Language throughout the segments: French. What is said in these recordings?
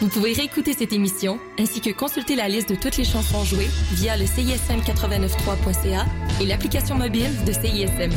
Vous pouvez réécouter cette émission ainsi que consulter la liste de toutes les chansons jouées via le CISM893.ca et l'application mobile de CISM.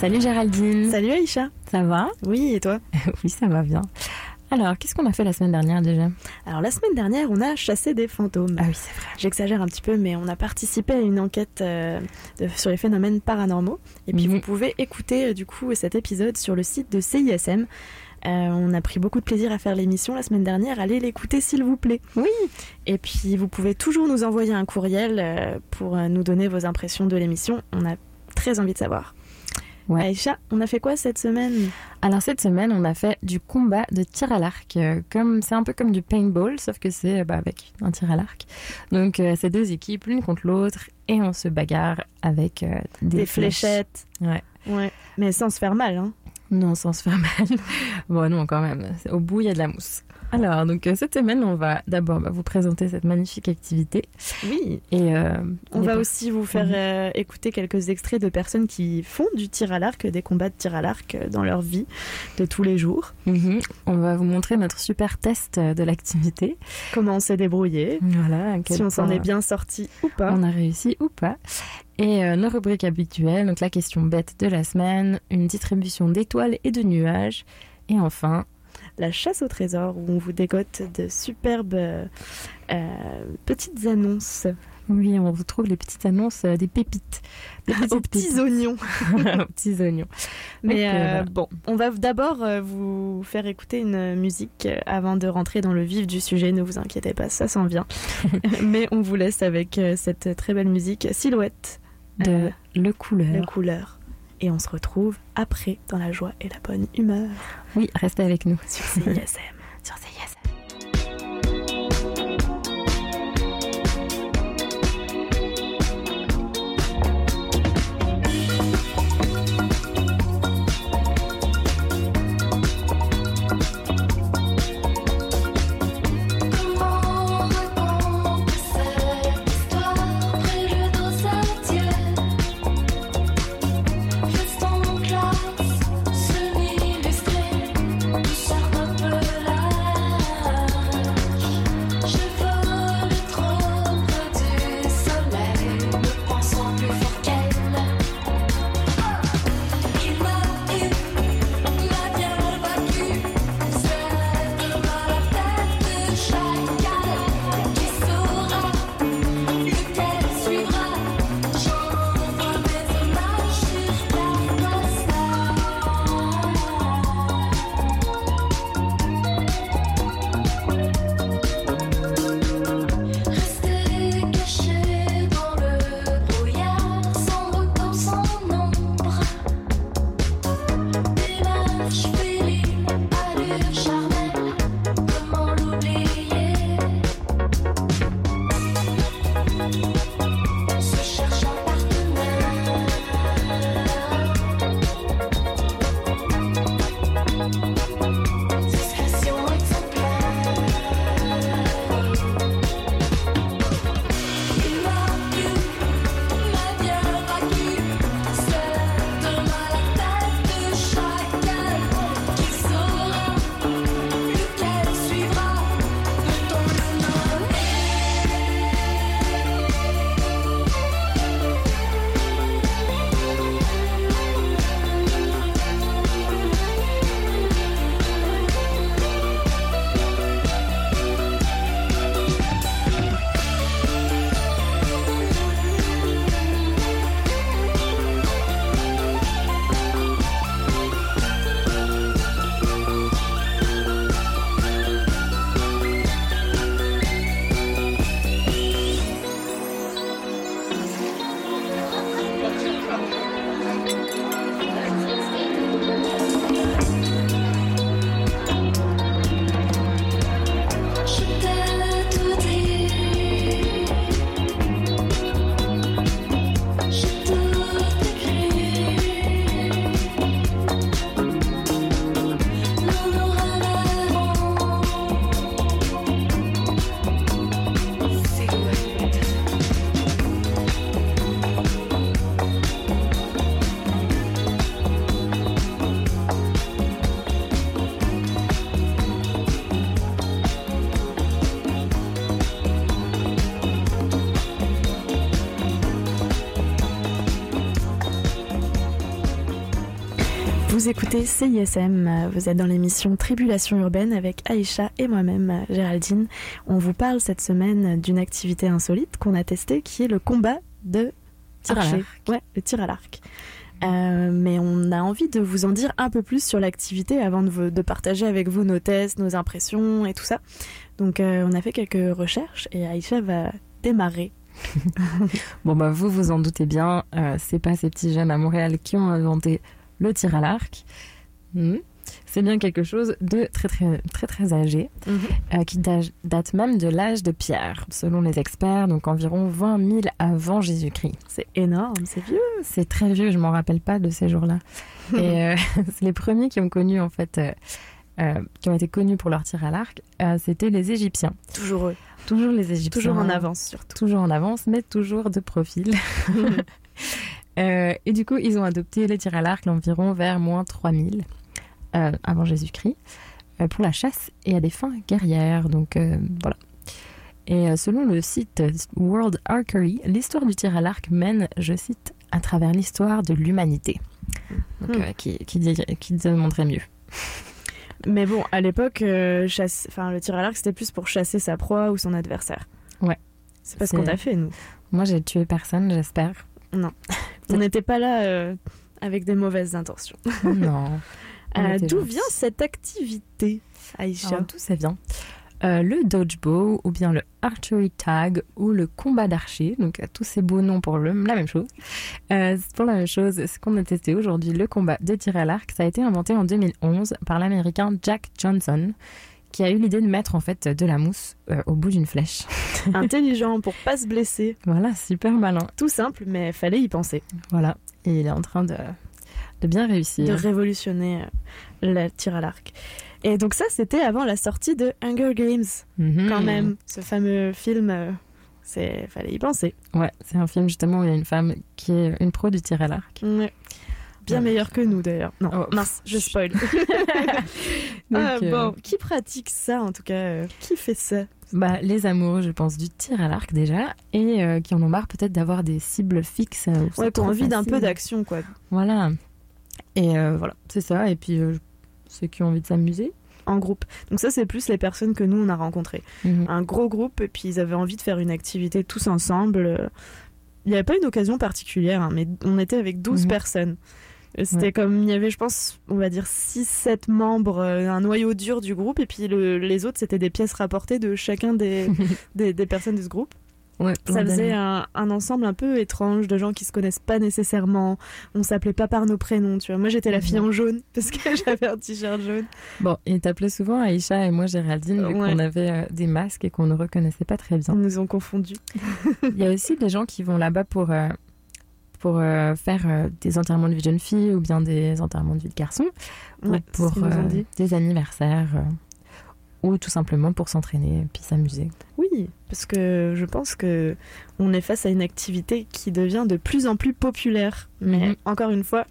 Salut Géraldine. Salut Aïcha. Ça va Oui, et toi Oui, ça va bien. Alors, qu'est-ce qu'on a fait la semaine dernière déjà? Alors, la semaine dernière, on a chassé des fantômes. Ah oui, c'est vrai. J'exagère un petit peu, mais on a participé à une enquête euh, sur les phénomènes paranormaux. Et puis, mhm. vous pouvez écouter euh, du coup cet épisode sur le site de CISM. Euh, on a pris beaucoup de plaisir à faire l'émission la semaine dernière. Allez l'écouter s'il vous plaît. Oui. Et puis vous pouvez toujours nous envoyer un courriel pour nous donner vos impressions de l'émission. On a très envie de savoir. Ouais. Aïcha, on a fait quoi cette semaine? Alors cette semaine, on a fait du combat de tir à l'arc. Euh, comme c'est un peu comme du paintball, sauf que c'est bah, avec un tir à l'arc. Donc euh, c'est deux équipes, l'une contre l'autre, et on se bagarre avec euh, des, fléchettes. Ouais. Ouais. Mais sans se faire mal, hein Non, sans se faire mal. bon, non, quand même. Au bout, il y a de la mousse. Alors, donc euh, cette semaine, on va d'abord bah, vous présenter cette magnifique activité. Oui. Et euh, on va aussi vous faire mhm. euh, écouter quelques extraits de personnes qui font du tir à l'arc, des combats de tir à l'arc dans leur vie de tous les jours. Mhm. On va vous montrer notre super test de l'activité. Comment on s'est débrouillé. Voilà. Si on s'en est bien sorti ou pas. On a réussi ou pas. Et nos rubriques habituelles, donc la question bête de la semaine, une distribution d'étoiles et de nuages. Et enfin, la chasse au trésor où on vous dégote de superbes euh, petites annonces. Oui, on vous trouve les petites annonces euh, des pépites. Des petits oignons. aux petits oignons. Mais euh, bon, on va d'abord vous faire écouter une musique avant de rentrer dans le vif du sujet. Ne vous inquiétez pas, ça s'en vient. Mais on vous laisse avec cette très belle musique Silhouette de Le Couleur. Le Couleur et on se retrouve après dans la joie et la bonne humeur. Oui, restez avec nous sur CISM. sur CISM. Écoutez CISM, vous êtes dans l'émission Tribulation urbaine avec Aïcha et moi-même, Géraldine. On vous parle cette semaine d'une activité insolite qu'on a testée qui est le combat de tir à l'arc. Ouais, le tir à l'arc. Euh, mais on a envie de vous en dire un peu plus sur l'activité avant de, de, partager avec vous nos tests, nos impressions et tout ça. Donc euh, on a fait quelques recherches et Aïcha va démarrer. bon bah vous vous en doutez bien, euh, c'est pas ces petits jeunes à Montréal qui ont inventé le tir à l'arc. Mmh. C'est bien quelque chose de très très très très âgé, mmh. euh, qui date même de l'âge de Pierre, selon les experts, donc environ 20 000 avant Jésus-Christ. C'est énorme, c'est vieux. C'est très vieux, je m'en rappelle pas de ces jours-là. Et euh, c'est les premiers qui ont connu en fait, euh, qui ont été connus pour leur tir à l'arc, c'était les Égyptiens. Toujours eux. Toujours les Égyptiens. Toujours en avance surtout. Toujours en avance, mais toujours de profil. Euh, et du coup, ils ont adopté les tirs à l'arc environ vers moins 3000 euh, avant Jésus-Christ euh, pour la chasse et à des fins guerrières. Donc voilà. Et selon le site World Archery, l'histoire du tir à l'arc mène, je cite, à travers l'histoire de l'humanité. Donc, Hmm. qui, qui, qui demanderait mieux. Mais bon, à l'époque, euh, chasse... enfin, le tir à l'arc, c'était plus pour chasser sa proie ou son adversaire. Ouais. C'est pas ce qu'on a fait, nous. Moi, j'ai tué personne, j'espère. On n'était pas là euh, avec des mauvaises intentions. non. On Euh, D'où vient cette activité, Aïcha d'où ça vient? Euh, Le dodgeball ou bien le archery tag ou le combat d'archer, donc tous ces beaux noms pour le, la même chose. Euh, c'est pour la même chose, ce qu'on a testé aujourd'hui, le combat de tir à l'arc, ça a été inventé en 2011 par l'américain Jack Johnson, qui a eu l'idée de mettre en fait de la mousse euh, au bout d'une flèche. Intelligent pour pas se blesser. Voilà, super malin. Tout simple, mais fallait y penser. Voilà, et il est en train de, de bien réussir. De révolutionner euh, le tir à l'arc. Et donc ça, c'était avant la sortie de Hunger Games, Mhm. quand même. Ce fameux film, euh, c'est fallait y penser. Ouais, c'est un film justement où il y a une femme qui est une pro du tir à l'arc. Ouais. Bien meilleur que nous d'ailleurs. Non, Oh, mince, je spoil. Donc, ah, euh, bon, qui pratique ça en tout cas euh, Qui fait ça? Bah, les amoureux, je pense, du tir à l'arc déjà, et euh, qui en ont marre peut-être d'avoir des cibles fixes. euh, Ouais, qui ont envie d'un peu d'action quoi. Voilà. Et euh, voilà, c'est ça. Et puis, ceux qui ont envie de s'amuser. En groupe. Donc ça, c'est plus les personnes que nous, on a rencontrées. Mhm. Un gros groupe, et puis ils avaient envie de faire une activité tous ensemble. Il n'y avait pas une occasion particulière, hein, mais on était avec 12 Mhm. personnes. C'était Ouais. comme, il y avait, je pense, on va dire 6-7 membres, euh, un noyau dur du groupe, et puis le- les autres, c'était des pièces rapportées de chacun des, des, des personnes de ce groupe. Ouais, Ça faisait un, un ensemble un peu étrange de gens qui se connaissent pas nécessairement. On s'appelait pas par nos prénoms, tu vois. Moi, j'étais la fille en jaune parce que j'avais un t-shirt jaune. Bon, ils t'appelaient souvent Aïcha et moi Géraldine, vu Ouais. qu'on avait euh, des masques et qu'on ne reconnaissait pas très Ils bien. nous ont confondus. Il y a aussi des gens qui vont là-bas pour, euh, pour euh, faire euh, des enterrements de vie de jeune fille ou bien des enterrements de vie de garçon, ou Ouais, ce pour euh, des anniversaires, ou tout simplement pour s'entraîner et puis s'amuser. Oui, parce que je pense que on est face à une activité qui devient de plus en plus populaire. Mais Mhm. encore une fois,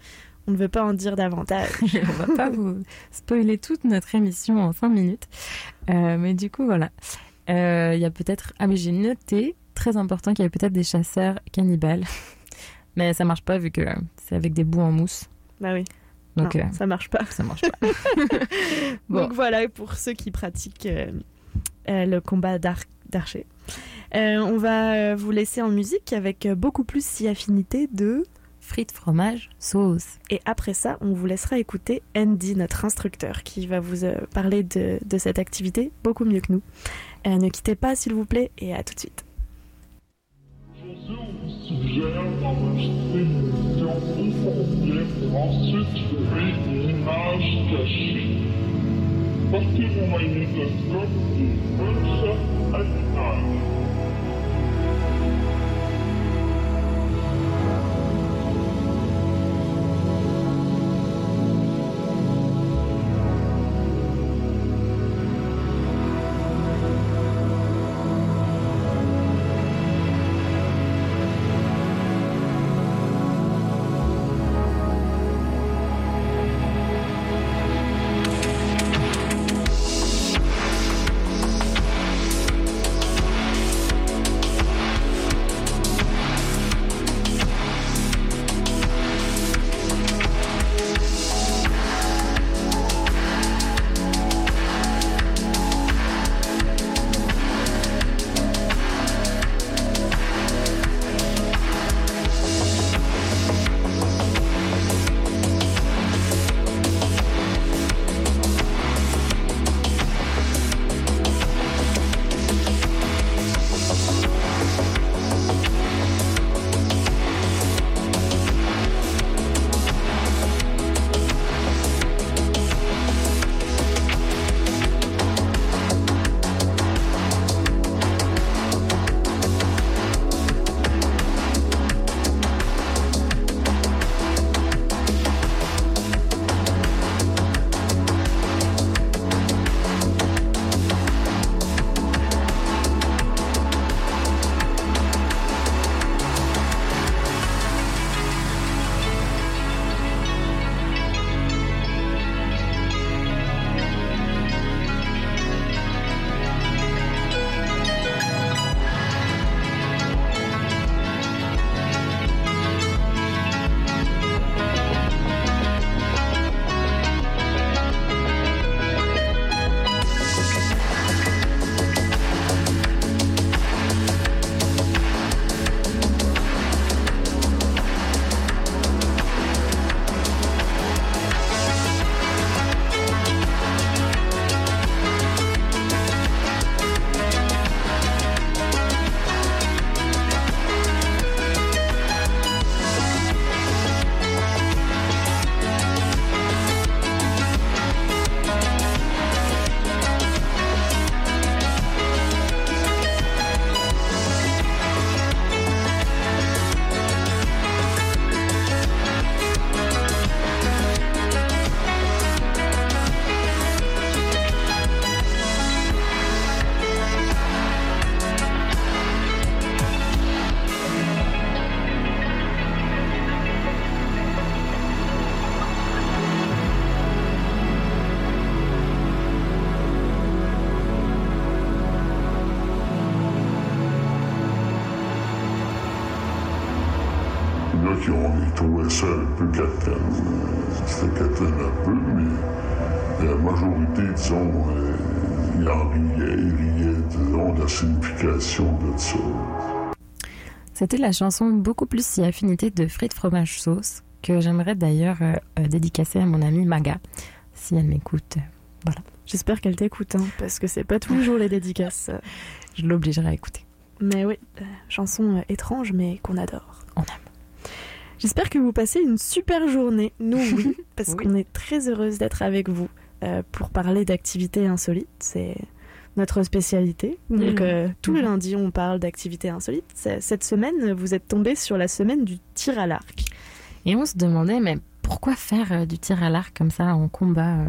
on ne veut pas en dire davantage. On va pas vous spoiler toute notre émission en 5 minutes. Mais du coup, voilà. Il y a peut-être. Ah, mais j'ai noté, très important, qu'il y avait peut-être des chasseurs cannibales. Mais ça marche pas vu que c'est avec des bouts en mousse. bah oui, Donc non, euh, ça marche pas. ça marche pas. Bon. Donc voilà pour ceux qui pratiquent euh, euh, le combat d'ar- d'archer. On va vous laisser en musique avec beaucoup plus si affinité de. Frites, fromage, sauce. Et après ça, on vous laissera écouter Andy, notre instructeur, qui va vous parler de, de cette activité beaucoup mieux que nous. Ne quittez pas, s'il vous plaît, et à tout de suite. José vous suggère d'enregistrer une émission au complet pour ensuite trouver une image cachée. Portez vos magnétoscopes et bonne chance à l'image. C'était la chanson Beaucoup plus si affinité de frites fromage sauce que j'aimerais d'ailleurs euh, dédicacer à mon amie Maga, si elle m'écoute. voilà, J'espère qu'elle t'écoute, hein, parce que c'est pas tous les jours les dédicaces. je l'obligerai à écouter. Mais oui, euh, chanson euh, étrange, mais qu'on adore. On aime. J'espère que vous passez une super journée. Nous, oui, parce Oui. qu'on est très heureuse d'être avec vous pour parler d'activités insolites. C'est notre spécialité. Donc, Mhm. euh, tous les Mhm. lundis, on parle d'activités insolites. Cette semaine, vous êtes tombés sur la semaine du tir à l'arc. Et on se demandait, mais pourquoi faire euh, du tir à l'arc comme ça en combat euh,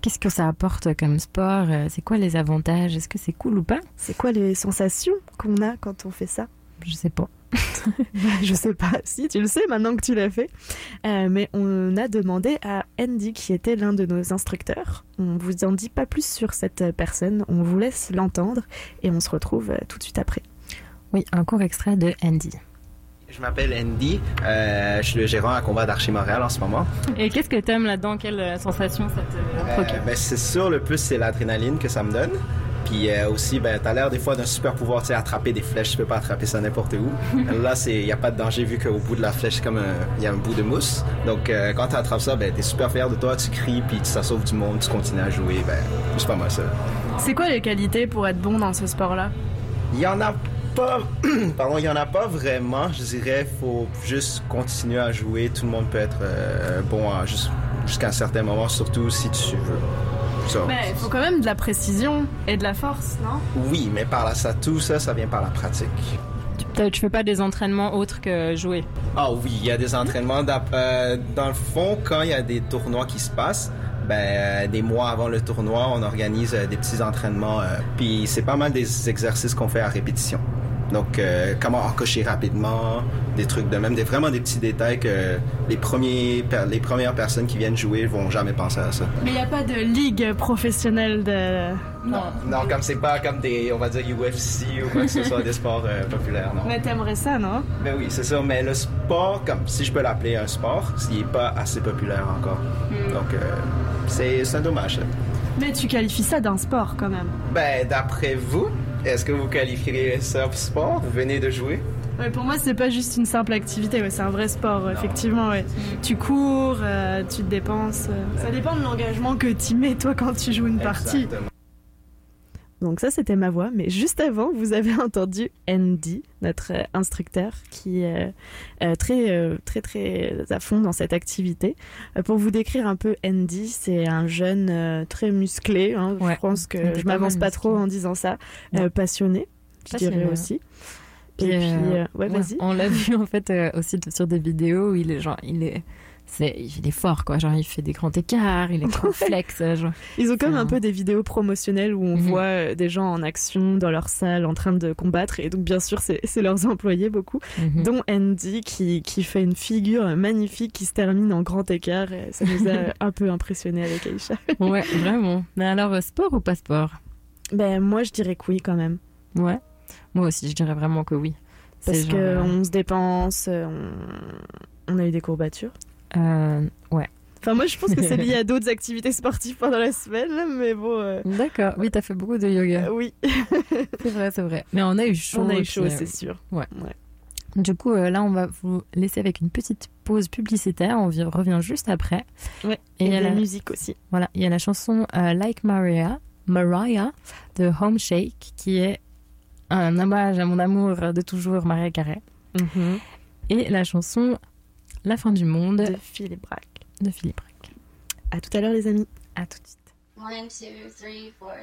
Qu'est-ce que ça apporte comme sport C'est quoi les avantages? Est-ce que c'est cool ou pas? C'est quoi les sensations qu'on a quand on fait ça? Je sais pas. Je sais pas si tu le sais maintenant que tu l'as fait. Euh, mais on a demandé à Andy, qui était l'un de nos instructeurs. On vous en dit pas plus sur cette personne. On vous laisse l'entendre et on se retrouve euh, tout de suite après. Oui, un court extrait de Andy. Je m'appelle Andy, euh, je suis le gérant à Combat d'Archie Montréal en ce moment. Et qu'est-ce que t'aimes là-dedans? Quelle sensation ça te Euh, ben, c'est sûr, le plus, c'est l'adrénaline que ça me donne. Puis euh, aussi, ben, t'as l'air des fois d'un super pouvoir, tu sais, attraper des flèches, tu peux pas attraper ça n'importe où. Là, il n'y a pas de danger vu qu'au bout de la flèche, comme il y a un bout de mousse. Donc, euh, quand tu attrapes ça, ben, t'es super fier de toi, tu cries, puis ça sauve du monde, tu continues à jouer. Ben, c'est pas mal ça. C'est quoi les qualités pour être bon dans ce sport-là? Il y en a pas, pardon, il y en a pas vraiment. Je dirais, faut juste continuer à jouer. Tout le monde peut être euh, bon à- jusqu'à un certain moment, surtout si tu veux. Ça, Ben, il faut quand même de la précision et de la force, non? Oui, mais par là, ça, tout ça, ça vient par la pratique. tu, tu fais pas des entraînements autres que jouer Ah oui, il y a des entraînements. euh, dans le fond, quand il y a des tournois qui se passent, ben, euh, des mois avant le tournoi, on organise euh, des petits entraînements. puis c'est pas mal des exercices qu'on fait à répétition. Donc, euh, comment encocher rapidement, des trucs de même, des, vraiment des petits détails que les, premiers, per- les premières personnes qui viennent jouer vont jamais penser à ça. Mais il n'y a pas de ligue professionnelle de. Non, non, comme c'est pas comme des, on va dire UFC ou quoi que ce soit des sports euh, populaires, non. Mais t'aimerais ça, non? Ben oui, c'est ça. Mais le sport, comme si je peux l'appeler un sport, il est pas assez populaire encore. Donc, euh, c'est c'est un dommage. ça. Mais tu qualifies ça d'un sport quand même. Ben, d'après vous, est-ce que vous qualifieriez ça pour sport? Vous venez de jouer? Ouais, pour moi, c'est pas juste une simple activité, ouais, c'est un vrai sport, effectivement. Ouais. Tu cours, euh, tu te dépenses. euh, Ça dépend de l'engagement que tu mets, toi, quand tu joues une partie. Donc ça, c'était ma voix. Mais juste avant, vous avez entendu Andy, notre euh, instructeur, qui est euh, très, euh, très, très à fond dans cette activité. Pour vous décrire un peu Andy, c'est un jeune très musclé. hein. Ouais, je pense que je m'avance pas musclé. trop en disant ça. Ouais. passionné, je Passionné, dirais ouais. aussi. Et Puis, puis, euh, ouais, Ouais, vas-y. On l'a vu en fait euh, aussi sur des vidéos où il est genre, il est, il est fort quoi. Genre il fait des grands écarts, il est trop flex. euh, genre. Ils ont comme un un- peu des vidéos promotionnelles où on Mhm. voit euh, des gens en action dans leur salle en train de combattre. Et donc, bien sûr, c'est leurs employés beaucoup. Mhm. dont Andy qui, qui fait une figure magnifique qui se termine en grand écart. Ça nous a un peu impressionné avec Aïcha. Ouais, vraiment. Mais alors euh, sport ou pas sport? Ben, moi, je dirais que oui, quand même. Ouais. Moi aussi, je dirais vraiment que oui. Parce genre, euh, qu'on se dépense, euh, on, on a eu des courbatures. Euh, ouais. Enfin, moi, je pense que c'est lié à d'autres activités sportives pendant la semaine, mais bon. euh, D'accord. Oui, t'as fait beaucoup de yoga. euh, oui, C'est vrai, c'est vrai. Mais on a eu chaud. on a eu chaud, c'est sûr. Du coup, là, on va vous laisser avec une petite pause publicitaire. On vi- revient juste après. Ouais. Et il y a la musique aussi. Voilà, il y a la chanson Like Maria, Mariah de Home Shake, qui est un hommage à mon amour de toujours, Maria Carey. Et la chanson La fin du monde De Philippe Braque. de Philippe Braque. À tout à l'heure, les amis. À tout de suite. One, two, three, four.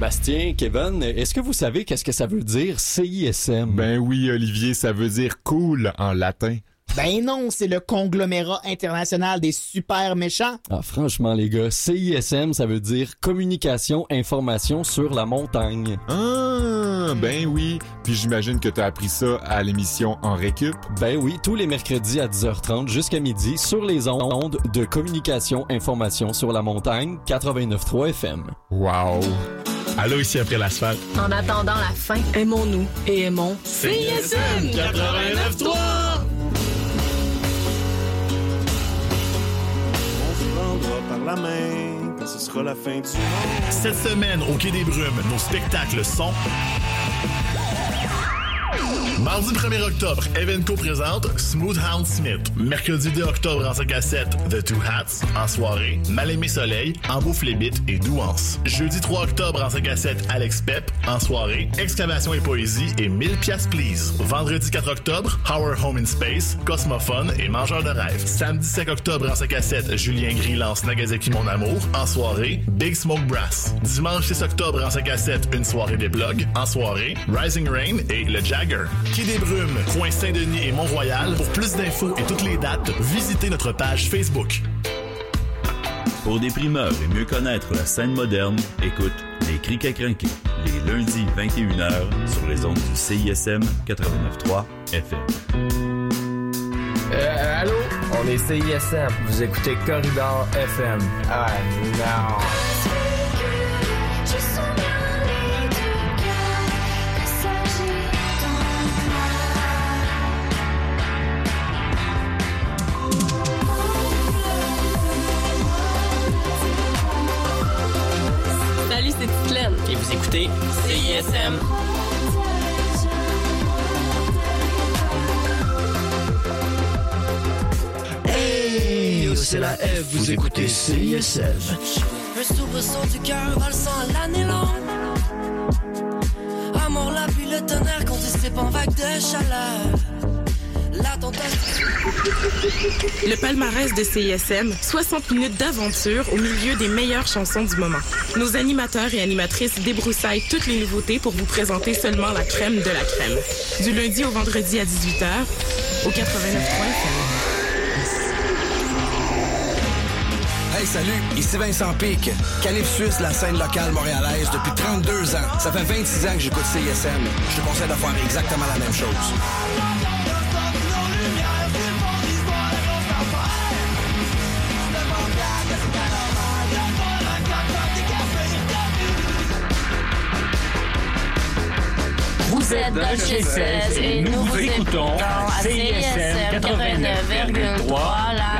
Sébastien, Kevin, est-ce que vous savez qu'est-ce que ça veut dire CISM? Ben oui, Olivier, ça veut dire cool en latin. Ben non, c'est le conglomérat international des super méchants. Ah, franchement, les gars, CISM, ça veut dire communication, information sur la montagne. Ah, ben oui. Puis j'imagine que t'as appris ça à l'émission En Récup. Ben oui, tous les mercredis à 10h30 jusqu'à midi sur les ondes de communication, information sur la montagne 89.3 FM. Wow. Allô, ici après l'asphalte. En attendant la fin, aimons-nous et aimons CISM 89.3! par la main ce sera la fin du monde. Cette semaine, au Quai des Brumes, nos spectacles sont... Mardi 1er octobre, Evenco présente Smooth Hound Smith. Mercredi 2 octobre en 5 à 7, The Two Hats. En soirée, Mal-Aimé Soleil, En Bouffe les Bites et Douance. Jeudi 3 octobre en 5 à 7, Alex Pep. En soirée, Excavation et Poésie et 1000 piastres please. Vendredi 4 octobre, Our Home in Space, Cosmophone et Mangeur de rêve. Samedi 5 octobre en 5 à 7, Julien Gris lance Nagasaki Mon Amour. En soirée, Big Smoke Brass. Dimanche 6 octobre en 5 à 7, une soirée des blogs. En soirée, Rising Rain et Le Jagger. Quai des Brumes, coin Saint-Denis et Mont-Royal. Pour plus d'infos et toutes les dates, visitez notre page Facebook. Pour des primeurs et mieux connaître la scène moderne, écoute Les Criquets Crinqués, les lundis 21h sur les ondes du CISM 89.3 FM. Euh, allô? On est CISM. Vous écoutez Corridor FM. Ah non. Et vous écoutez CISM. Hey, c'est la F, vous écoutez CISM. Un soubresaut du cœur valsant l'année longue. Amour, la pluie, le tonnerre qu'on dissipe en vague de chaleur. Le palmarès de CISM, 60 minutes d'aventure au milieu des meilleures chansons du moment. Nos animateurs et animatrices débroussaillent toutes les nouveautés pour vous présenter seulement la crème de la crème. Du lundi au vendredi à 18h, au 89.3 Hey, salut, ici Vincent Pic. Canif Suisse, la scène locale montréalaise depuis 32 ans. Ça fait 26 ans que j'écoute CISM. Je te conseille de faire exactement la même chose. Vous êtes dans chez 16 et nous vous écoutons à CISM 89,3 La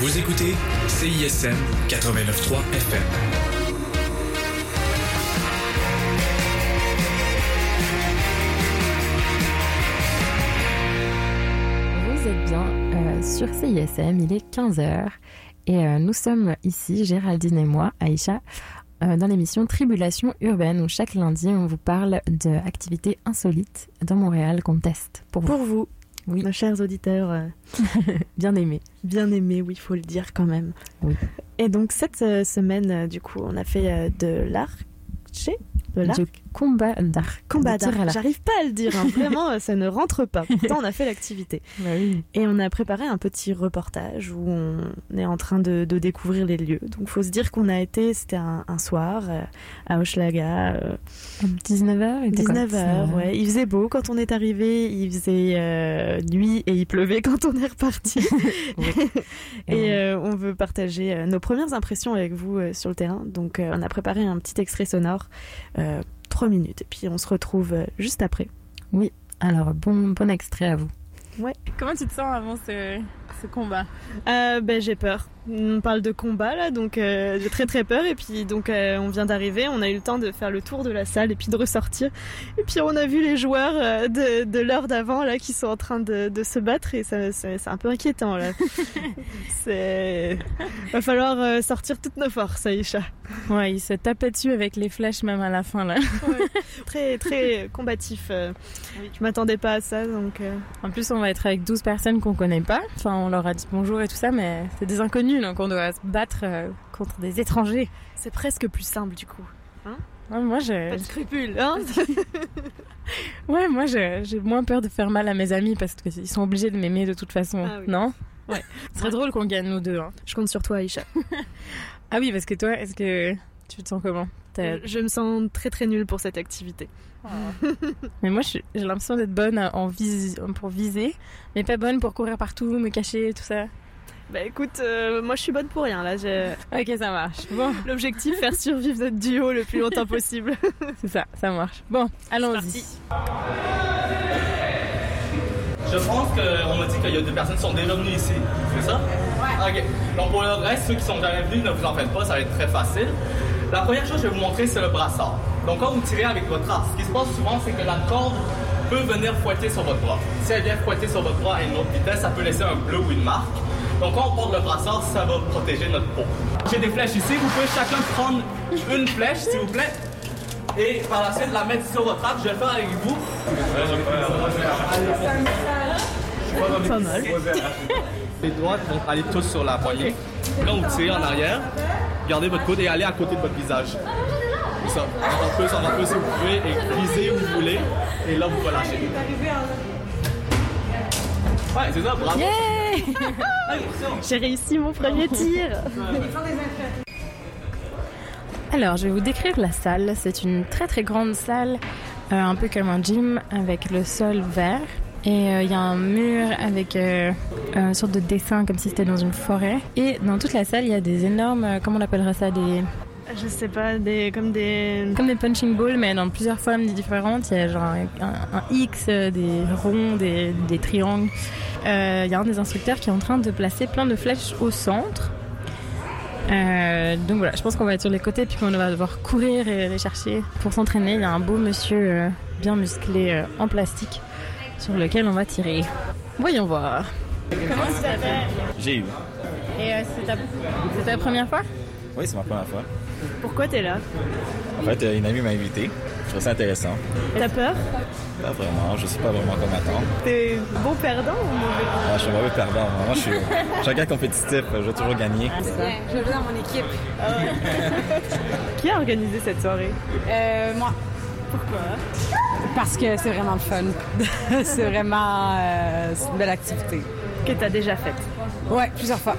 Vous écoutez CISM 89.3 FM. Vous êtes bien euh, sur CISM, il est 15h et euh, nous sommes ici, Géraldine et moi, Aïcha, dans l'émission Tribulation urbaine où chaque lundi on vous parle d'activités insolites dans Montréal qu'on teste pour vous. Pour vous, Oui. nos chers auditeurs. euh, Bien aimés. Bien aimés, oui, il faut le dire quand même. Oui. Et donc cette euh, semaine, euh, du coup, on a fait euh, de l'archer De l'arc combat d'arc. Combat l'arc. J'arrive pas à le dire, hein. vraiment, euh, ça ne rentre pas. Pourtant, on a fait l'activité. Bah oui. Et on a préparé un petit reportage où on est en train de, de découvrir les lieux. Donc, faut se dire qu'on a été, c'était un, un soir euh, à Hochelaga. euh, 19h, il était quoi 19h, ouais. Il faisait beau quand on est arrivé, il faisait euh, nuit et il pleuvait quand on est reparti. et euh, on veut partager euh, nos premières impressions avec vous euh, sur le terrain. Donc, euh, on a préparé un petit extrait sonore, trois minutes. Et puis, on se retrouve euh, juste après. Oui, Alors, bon, bon extrait à vous. Ouais. Comment tu te sens avant ce, ce combat Euh, ben, j'ai peur. On parle de combat là, donc euh, j'ai très très peur. Et puis donc euh, on vient d'arriver, on a eu le temps de faire le tour de la salle et puis de ressortir. Et puis on a vu les joueurs de, de l'heure d'avant là qui sont en train de, de se battre et ça, c'est c'est un peu inquiétant là. c'est va falloir sortir toutes nos forces, Aïcha. Ouais, il se dessus avec les flèches même à la fin là. Très très combatif. Je m'attendais pas à ça donc. En plus, on va être avec 12 personnes qu'on connaît pas. Enfin, on leur a dit bonjour et tout ça, mais c'est des inconnus, donc on doit se battre euh, contre des étrangers. C'est presque plus simple du coup. Hein Ouais, moi, j'ai. Pas de scrupules, hein Ouais, moi, j'ai j'ai moins peur de faire mal à mes amis parce qu'ils sont obligés de m'aimer de toute façon. Ah oui. Non Ouais. Ce serait drôle qu'on gagne nous deux. hein. Je compte sur toi, Aïcha. Ah oui, parce que toi, est-ce que tu te sens comment? T'as- Je me sens très très nulle pour cette activité. Mais moi, j'ai l'impression d'être bonne en vis- pour viser, mais pas bonne pour courir partout, me cacher, tout ça. Bah écoute, euh, moi je suis bonne pour rien là. Ok, ça marche. Bon, L'objectif, faire survivre notre duo le plus longtemps possible. c'est ça, ça marche. Bon, allons-y. Je pense qu'on m'a dit qu'il y a des personnes qui sont déjà venues ici. C'est ça? Ouais. Ok. Donc pour le reste, ceux qui sont jamais venus, ne vous en faites pas, ça va être très facile. La première chose que je vais vous montrer, c'est le brassard. Donc quand vous tirez avec votre arc, ce qui se passe souvent, c'est que la corde peut venir fouetter sur votre bras. Si elle vient fouetter sur votre bras à une autre vitesse, ça peut laisser un bleu ou une marque. Donc quand on porte le brassard, ça va protéger notre peau. J'ai des flèches ici, vous pouvez chacun prendre une flèche, s'il vous plaît. Et par la suite, la mettre sur votre arc. Je vais le faire avec vous. Pas mal. Les doigts vont aller tous sur la poignée. Quand vous tirez en arrière, gardez votre coude et allez à côté de votre visage. C'est ça. Encore plus, encore plus si vous pouvez, et visez où vous voulez. Et là, vous relâchez. Ouais, c'est ça, bravo. J'ai réussi mon premier tir. Alors, je vais vous décrire la salle. C'est une très très grande salle, euh, un peu comme un gym, avec le sol vert. Et euh, il y a un mur avec euh, une sorte de dessin comme si c'était dans une forêt. Et dans toute la salle, il y a des énormes, euh, comment on appellera ça, des, Je sais pas, des comme des. comme des punching balls, mais dans plusieurs formes différentes. Il y a genre un, un X, des ronds, des, des triangles. Il y a un des instructeurs qui est en train de placer plein de flèches au centre. Euh, donc voilà, je pense qu'on va être sur les côtés puis qu'on va devoir courir et les chercher pour s'entraîner. Il y a un beau monsieur euh, bien musclé euh, en plastique sur lequel on va tirer. Voyons voir. Comment tu t'appelles? J'ai eu. Et euh, c'est ta, première fois? Oui, c'est ma première fois. Pourquoi t'es là? En fait, euh, une amie m'a invité. Je trouve ça intéressant. T'as peur? Pas vraiment, je suis pas vraiment combattant. T'es bon perdant ou mauvais Ah, je suis un mauvais perdant. Moi, je suis, je suis un gars compétitif. Je veux toujours gagner. Je veux dans mon équipe. Qui a organisé cette soirée? Euh, moi. Pourquoi? Parce que c'est vraiment le fun. c'est vraiment euh, une belle activité. Que t'as déjà faite Ouais, plusieurs fois.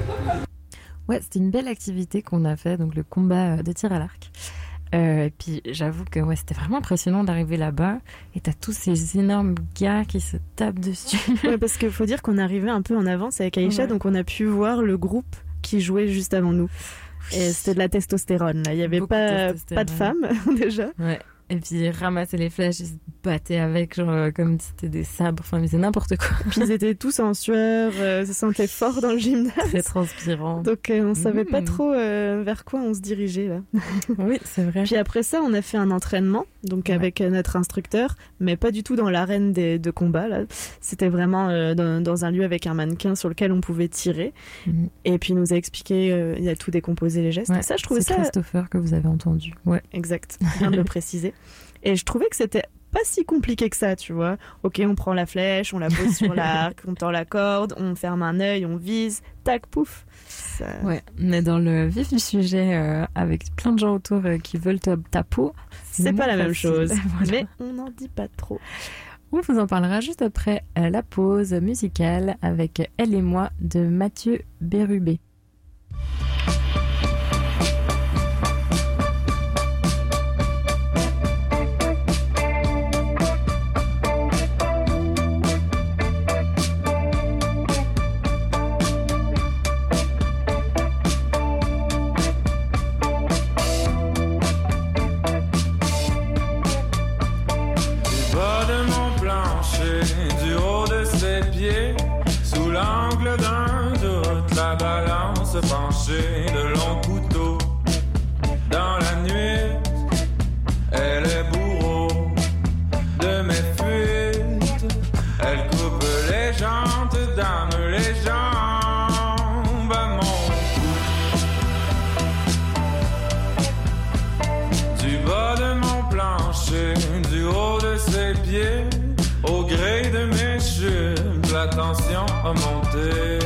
Ouais, c'était une belle activité qu'on a fait, donc le combat euh, de tir à l'arc. Euh, et puis j'avoue que ouais, c'était vraiment impressionnant d'arriver là-bas et t'as tous ces énormes gars qui se tapent dessus. Ouais, parce qu'il faut dire qu'on arrivait un peu en avance avec Aïcha, Ouais. donc on a pu voir le groupe qui jouait juste avant nous. Et c'était de la testostérone. Là. Il y avait Beaucoup de pas, testostérone. pas de femmes déjà. Ouais. Et puis ils ramassaient les flèches, ils se battaient avec, genre euh, comme si c'était des sabres, enfin, mais c'est n'importe quoi. Puis ils étaient tous en sueur, euh, se sentaient forts dans le gymnase. Très transpirant. Donc euh, on savait pas Mm. trop euh, vers quoi on se dirigeait là. Oui, c'est vrai. Puis après ça, on a fait un entraînement, donc avec euh, notre instructeur, mais pas du tout dans l'arène des- de combat là. C'était vraiment euh, dans, dans un lieu avec un mannequin sur lequel on pouvait tirer. Mhm. Et puis il nous a expliqué, euh, il a tout décomposé les gestes. Ouais, Et ça, je trouvais c'est ça Christopher que vous avez entendu. Ouais. Exact, bien de le préciser. Et je trouvais que c'était pas si compliqué que ça, tu vois. Ok, on prend la flèche, on la pose sur l'arc, on tend la corde, on ferme un œil, on vise, tac, pouf. Ça- Ouais, mais dans le vif du sujet, euh, avec plein de gens autour euh, qui veulent ta, ta peau, C'est pas la même chose, Voilà. mais on n'en dit pas trop. On vous en parlera juste après euh, la pause musicale avec Elle et moi de Mathieu Bérubé. De longs couteaux dans la nuit. Elle est bourreau de mes fuites. Elle coupe les jantes, donne les jambes à mon cou. Du bas de mon plancher, du haut de ses pieds, au gré de mes chutes, la tension a monté.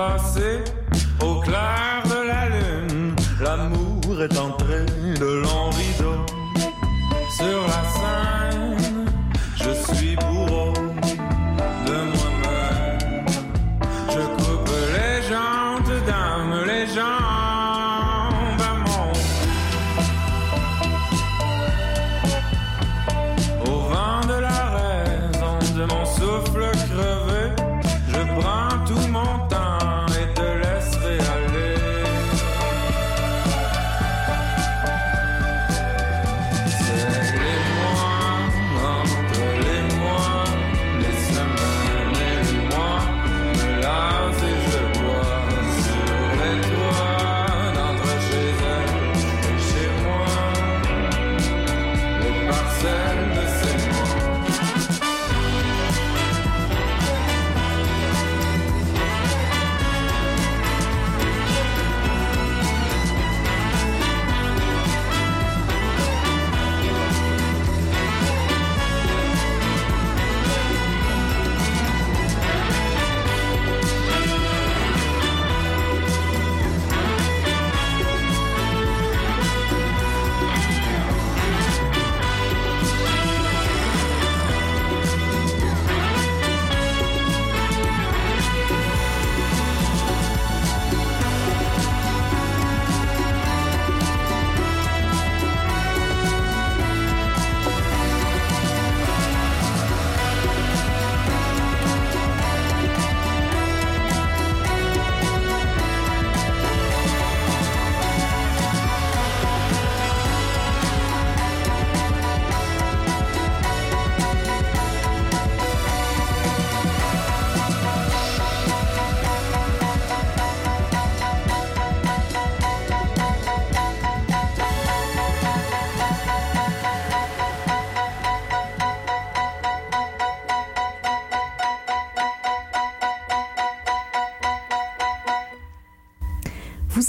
Passé,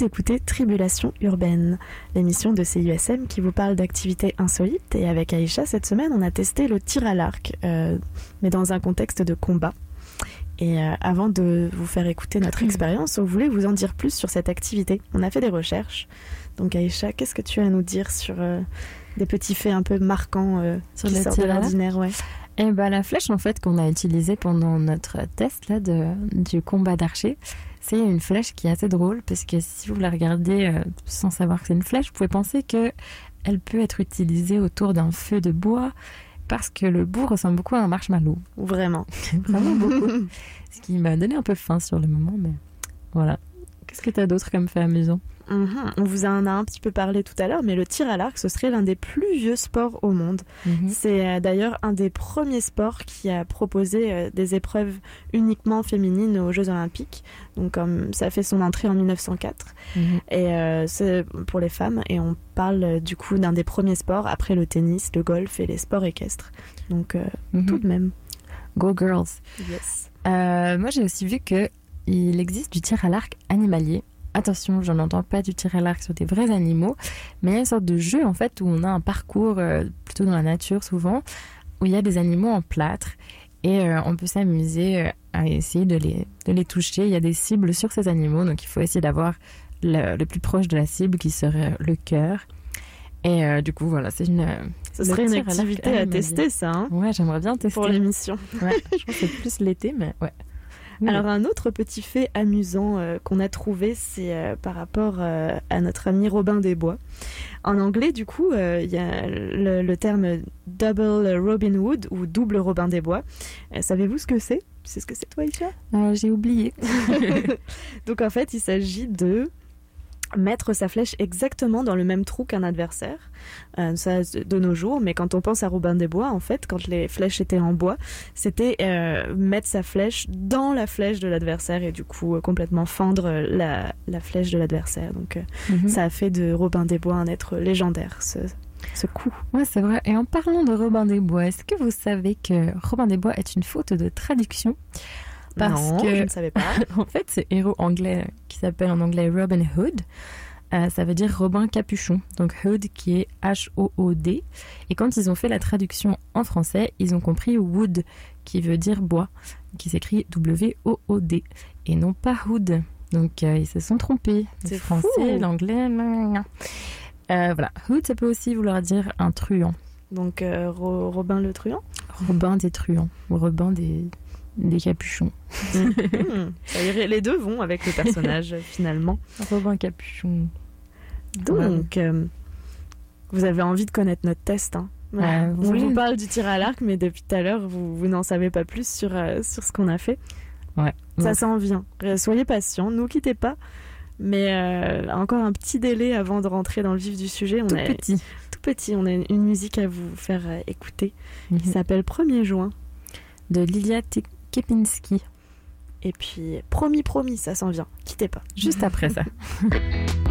Vous écoutez Tribulation urbaine, l'émission de CIUSM qui vous parle d'activités insolites. Et avec Aïcha, cette semaine, on a testé le tir à l'arc, euh, mais dans un contexte de combat. Et euh, avant de vous faire écouter notre expérience, on voulait vous en dire plus sur cette activité? On a fait des recherches. Donc Aïcha, qu'est-ce que tu as à nous dire sur euh, des petits faits un peu marquants Sur qui le sortent de l'ordinaire ouais. Et ben, la flèche en fait qu'on a utilisée pendant notre test là, de, du combat d'archer, c'est une flèche qui est assez drôle parce que si vous la regardez euh, sans savoir que c'est une flèche, vous pouvez penser que elle peut être utilisée autour d'un feu de bois parce que le bout ressemble beaucoup à un marshmallow. Vraiment. Vraiment beaucoup. Ce qui m'a donné un peu faim sur le moment, mais voilà. Qu'est-ce que tu as d'autre comme fait amusant? Mhm. On vous en a un petit peu parlé tout à l'heure, mais le tir à l'arc, ce serait l'un des plus vieux sports au monde. Mhm. C'est euh, d'ailleurs un des premiers sports qui a proposé euh, des épreuves uniquement féminines aux Jeux Olympiques. Donc, comme ça fait son entrée en 1904. Mhm. Et euh, c'est pour les femmes. Et on parle du coup d'un des premiers sports après le tennis, le golf et les sports équestres. Donc, euh, tout de même. Go Girls. Yes. Euh, moi, j'ai aussi vu que il existe du tir à l'arc animalier. Attention, j'en entends pas du tir à l'arc sur des vrais animaux, mais il y a une sorte de jeu en fait où on a un parcours euh, plutôt dans la nature souvent, où il y a des animaux en plâtre Et euh, on peut s'amuser euh, à essayer de les, de les toucher. Il y a des cibles sur ces animaux, donc il faut essayer d'avoir le, le plus proche de la cible qui serait le cœur. Et euh, du coup, voilà, c'est une. Ce serait une à activité à tester, ça. hein, Ouais, j'aimerais bien tester. pour l'émission. Ouais, je pense que c'est plus l'été, mais ouais. Alors un autre petit fait amusant euh, qu'on a trouvé, c'est euh, par rapport euh, à notre ami Robin des Bois. En anglais, du coup, il y a le, le terme double Robin Hood ou double Robin des Bois. Savez-vous ce que c'est? Sais ce que c'est toi, Isha? J'ai oublié. Donc en fait, il s'agit de mettre sa flèche exactement dans le même trou qu'un adversaire. Euh, ça de nos jours, mais quand on pense à Robin des Bois, en fait, quand les flèches étaient en bois, c'était euh, mettre sa flèche dans la flèche de l'adversaire et du coup euh, complètement fendre euh, la, la flèche de l'adversaire. Donc euh, Mhm. ça a fait de Robin des Bois un être légendaire, ce, ce coup. Ouais, c'est vrai. Et en parlant de Robin des Bois, est-ce que vous savez que Robin des Bois est une faute de traduction? Non, que je ne savais pas. en fait, ce héros anglais qui s'appelle en anglais Robin Hood, euh, ça veut dire Robin Capuchon. Donc Hood qui est H-O-O-D. Et quand ils ont fait la traduction en français, ils ont compris Wood qui veut dire bois, qui s'écrit W-O-O-D et non pas Hood. Donc euh, ils se sont trompés. Le C'est français, l'anglais. Euh, voilà. Hood, ça peut aussi vouloir dire un truand. Donc Ro- Robin le truand? Robin des truands ou Robin des, des capuchons. Hmm, ça irait- Les deux vont avec le personnage finalement. Robin Capuchon. Donc, euh, vous avez envie de connaître notre test. Hein. Ouais, on oui. vous parle du tir à l'arc, mais depuis tout à l'heure, vous, vous n'en savez pas plus sur, euh, sur ce qu'on a fait. Ouais. Ça s'en vient. Soyez patients, ne nous quittez pas. Mais euh, encore un petit délai avant de rentrer dans le vif du sujet. On Tout a, petit. Tout petit. On a une musique à vous faire écouter qui Mhm. s'appelle 1er juin. de Lilia Te- Kepinski. Et puis, promis, promis, ça s'en vient. Quittez pas. Juste après ça.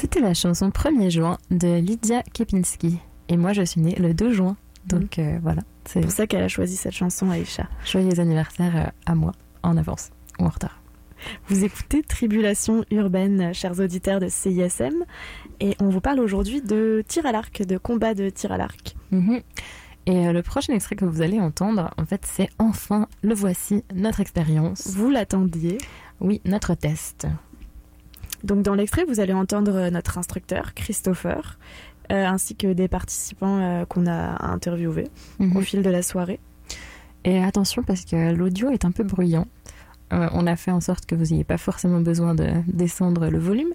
C'était la chanson 1er juin de Lydia Kepinski. Et moi, je suis née le 2 juin. Donc euh, voilà. C'est pour ça qu'elle a choisi cette chanson, Aïcha. Joyeux anniversaire euh, à moi, en avance ou en retard. Vous écoutez Tribulation urbaine, chers auditeurs de CISM, et on vous parle aujourd'hui de tir à l'arc, de combat de tir à l'arc. Mhm. Et euh, le prochain extrait que vous allez entendre, en fait, c'est enfin, le voici, notre expérience. Vous l'attendiez Oui, notre test. Donc dans l'extrait, vous allez entendre euh, notre instructeur, Christopher, euh, ainsi que des participants euh, qu'on a interviewés Mhm. au fil de la soirée. Et attention parce que l'audio est un peu bruyant. Euh, on a fait en sorte que vous n'ayez pas forcément besoin de descendre le volume,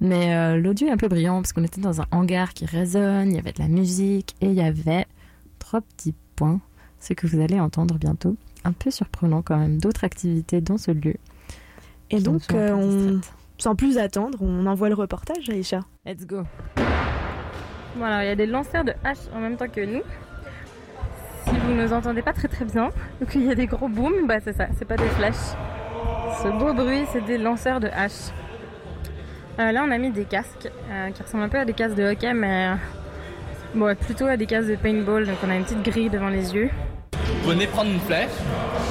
mais l'audio est un peu brillant parce qu'on était dans un hangar qui résonne, il y avait de la musique et il y avait trois petits points, ce que vous allez entendre bientôt. Un peu surprenant quand même, d'autres activités dans ce lieu. Et donc, on. Sans plus attendre, on envoie le reportage, Aïcha. Let's go. Voilà, il y a des lanceurs de haches en même temps que nous. Si vous nous entendez pas très très bien, ou qu'il y a des gros booms, bah c'est ça, c'est pas des flèches. Ce beau bruit, c'est des lanceurs de haches. Euh, là, on a mis des casques euh, qui ressemblent un peu à des casques de hockey, mais euh, bon, plutôt à des casques de paintball. Donc, on a une petite grille devant les yeux. Vous venez prendre une flèche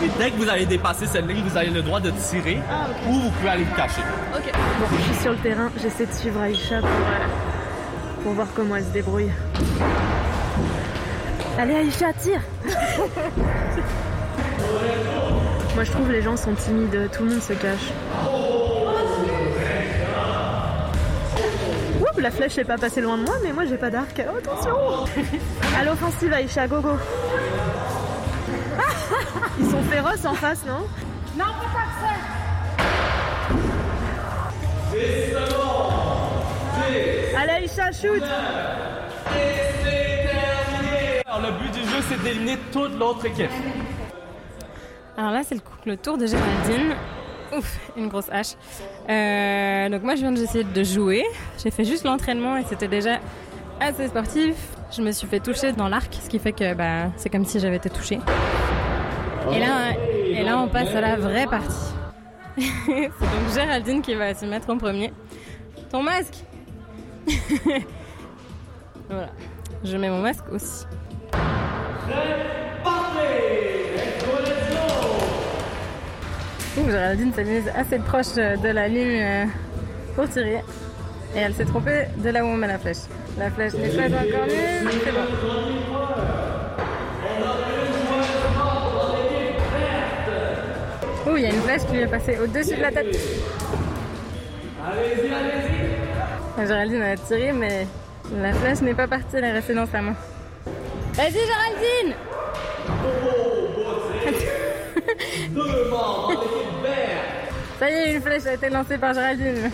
et dès que vous allez dépasser cette ligne, vous avez le droit de tirer ou vous pouvez aller vous cacher. Ok. Bon, je suis sur le terrain, j'essaie de suivre Aïcha pour, euh, pour voir comment elle se débrouille. Allez Aïcha, tire Moi je trouve les gens sont timides, tout le monde se cache. Ouh, la flèche n'est pas passée loin de moi, mais moi j'ai pas d'arc. Oh, attention À l'offensive Aïcha, go go Ils sont féroces en face, non Non, pas ça. Allez Aïcha, shoot Alors le but du jeu c'est d'éliminer toute l'autre équipe. Alors là, c'est le, coup- le tour de Géraldine. Ouf, une grosse hache. Euh, donc moi, je viens d'essayer de jouer. J'ai fait juste l'entraînement et c'était déjà assez sportif. Je me suis fait toucher dans l'arc, ce qui fait que bah, c'est comme si j'avais été touchée. Et là, et là, on passe à la vraie partie. c'est donc Géraldine qui va se mettre en premier. Ton masque Voilà. Je mets mon masque aussi. Ouh, Géraldine s'est mise assez proche de la ligne euh, pour tirer. Et elle s'est trompée de là où on met la flèche. La flèche n'est pas encore mise, c'est bon. Ouh, il y a une flèche qui lui est passée au-dessus de la tête. Allez-y, allez-y. Géraldine a tiré, mais la flèche n'est pas partie, elle est restée dans sa main. Vas-y, Géraldine Ça y est, une flèche a été lancée par Géraldine.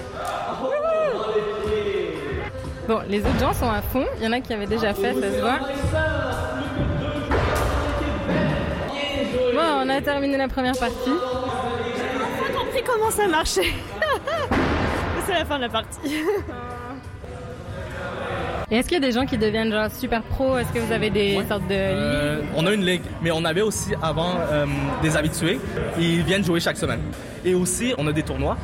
Bon, les autres gens sont à fond. Il y en a qui avaient déjà fait, ça se voit. Bon, on a terminé la première partie. J'ai pas compris comment ça marchait. C'est la fin de la partie. Et est-ce qu'il y a des gens qui deviennent genre super pro Est-ce que vous avez des sortes de Euh, ligues? on a une ligue, mais on avait aussi avant euh, des habitués. Ils viennent jouer chaque semaine. Et aussi, on a des tournois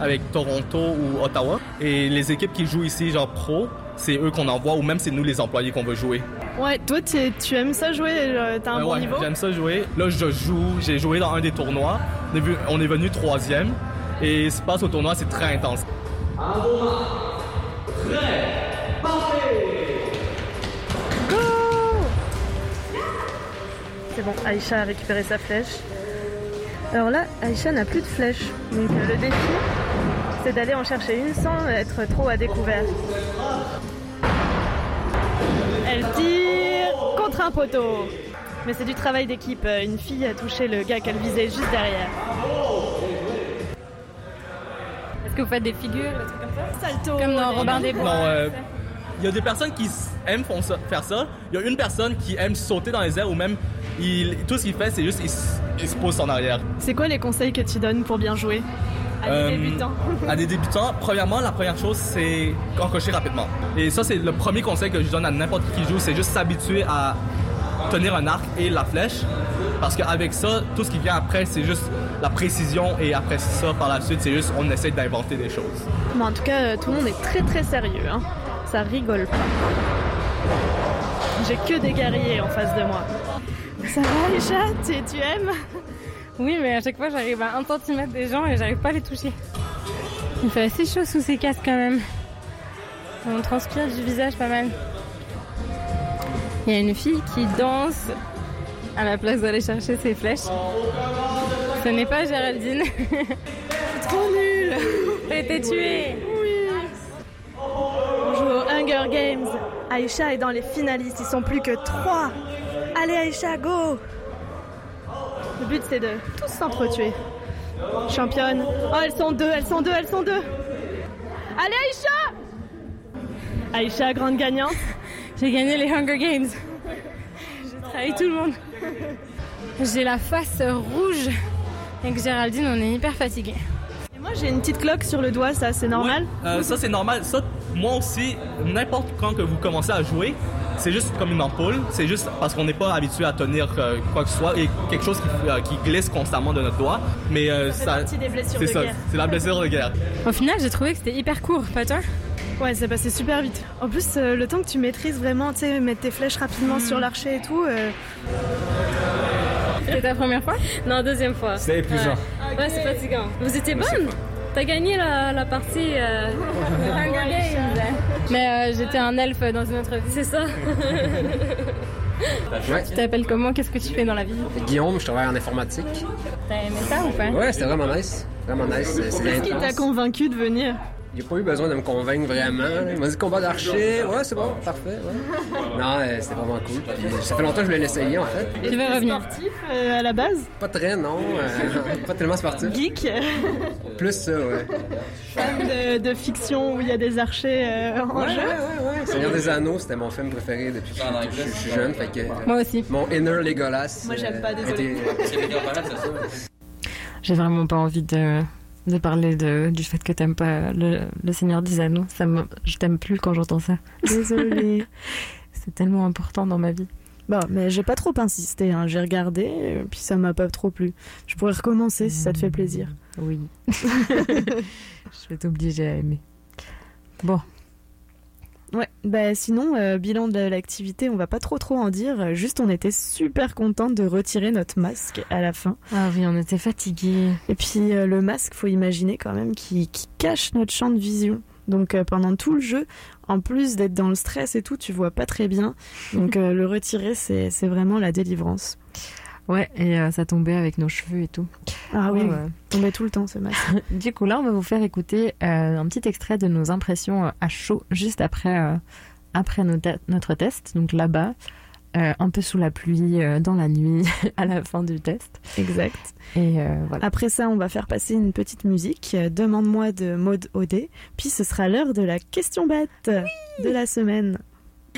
avec Toronto ou Ottawa. Et les équipes qui jouent ici, genre pro, c'est eux qu'on envoie ou même c'est nous les employés qu'on veut jouer. Ouais, toi tu, aimes ça jouer euh, T'as un Ouais, bon ouais, niveau? J'aime ça jouer. Là, je joue. J'ai joué dans un des tournois. On est, venu troisième. Et ce qui se passe au tournoi, c'est très intense. Go C'est bon, Aïcha a récupéré sa flèche. Alors là, Aïcha n'a plus de flèche. Donc euh, le défi, c'est d'aller en chercher une sans être trop à découvert. Elle tire contre un poteau. Mais c'est du travail d'équipe. Une fille a touché le gars qu'elle visait juste derrière. Est-ce que vous faites des figures, des trucs comme ça? Salto Comme dans Robin des Bois. Non, euh, il y a des personnes qui aiment faire ça. Il y a une personne qui aime sauter dans les airs ou même il, tout ce qu'il fait, c'est juste il, il se pose en arrière. C'est quoi les conseils que tu donnes pour bien jouer? À des Euh, débutants à des débutants, premièrement, la première chose, c'est encocher rapidement. Et ça, c'est le premier conseil que je donne à n'importe qui qui joue, c'est juste s'habituer à tenir un arc et la flèche. Parce qu'avec ça, tout ce qui vient après, c'est juste la précision et après ça, par la suite, c'est juste on essaie d'inventer des choses. Mais en tout cas, euh, tout le monde est très très sérieux. Hein. Ça rigole pas. J'ai que des guerriers en face de moi. Ça va, tu, tu aimes? Oui, mais à chaque fois, j'arrive à un centimètre des gens et j'arrive pas à les toucher. Il fait assez chaud sous ces casques quand même. On transpire du visage pas mal. Il y a une fille qui danse à la place d'aller chercher ses flèches. Ce n'est pas Géraldine. Trop nul T'as été tuée Oui On joue Hunger Games. Aïcha est dans les finalistes, ils sont plus que trois. Allez Aïcha, go Le but c'est de tous s'entretuer. Championne. Oh, elles sont deux, elles sont deux, elles sont deux. Allez Aïcha Aïcha, grande gagnante. J'ai gagné les Hunger Games. J'ai trahi tout le monde. J'ai la face rouge. Avec Géraldine, on est hyper fatigués. Et moi j'ai une petite cloque sur le doigt, ça c'est normal? Euh, ça, c'est normal. Ça, moi aussi, n'importe quand que vous commencez à jouer, c'est juste comme une ampoule. C'est juste parce qu'on n'est pas habitué à tenir euh, quoi que ce soit et quelque chose qui, euh, qui glisse constamment de notre doigt. Mais euh, Ça fait partie des blessures c'est de ça, guerre. c'est la blessure de guerre. Au final, j'ai trouvé que c'était hyper court, pas toi Ouais, c'est passé super vite. En plus, euh, le temps que tu maîtrises vraiment, tu sais, mettre tes flèches rapidement sur l'archer et tout. euh, C'était ta première fois Non, deuxième fois. C'est épuisant. Ouais, Ouais, c'est fatigant. Vous étiez bonne T'as gagné la, la partie. euh. Mais euh, j'étais un elfe dans une autre vie. C'est ça. Ouais. Tu t'appelles comment? Qu'est-ce que tu fais dans la vie? Guillaume, je travaille en informatique. T'as aimé ça ou pas? Ouais, c'était vraiment nice. Vraiment nice. Qu'est-ce qui t'a convaincu de venir? Il n'a pas eu besoin de me convaincre vraiment. Il m'a dit combat d'archer. Ouais, c'est bon, parfait. ouais. Non, euh, c'était vraiment cool. Puis, ça fait longtemps que je voulais l'essayer en fait. Tu veux revenir Sportif euh, à la base? Pas très, non. euh, pas tellement sportif. Geek? Plus ça, ouais. Fan de, de fiction où il y a des archers euh, en Ouais, jeu? ouais, ouais, ouais. Seigneur des Anneaux, c'était mon film préféré depuis que je, je- je suis jeune. Fait que, Moi aussi. Mon inner Legolas. Moi, j'aime pas, euh, désolé. J'ai vraiment pas envie de, de parler de, du fait que t'aimes pas le, le Seigneur des Anneaux. Ça me, je t'aime plus quand j'entends ça. Désolée. C'est tellement important dans ma vie. Bon, mais j'ai pas trop insisté, hein. j'ai regardé, euh, puis ça m'a pas trop plu. Je pourrais recommencer si ça te fait plaisir. Oui. je vais t'obliger à aimer. Bon. Ouais, bah sinon, euh, bilan de l'activité, on va pas trop trop en dire. Juste, on était super contente de retirer notre masque à la fin. Ah oui, on était fatigués. Et puis euh, le masque, faut imaginer quand même, qui, qui cache notre champ de vision. Donc euh, pendant tout le jeu, en plus d'être dans le stress et tout, tu vois pas très bien. Donc euh, le retirer, c'est c'est vraiment la délivrance. Ouais, et euh, ça tombait avec nos cheveux et tout. Ah oui, tombait tout le temps ce masque. Du coup, là, on va vous faire écouter euh, un petit extrait de nos impressions euh, à chaud juste après, après nos te- notre test. Donc là-bas, un peu sous la pluie, dans la nuit, à la fin du test. Exact. Et voilà. Après ça, on va faire passer une petite musique. Demande-moi de Maude Odé. Puis ce sera l'heure de la question bête de la semaine.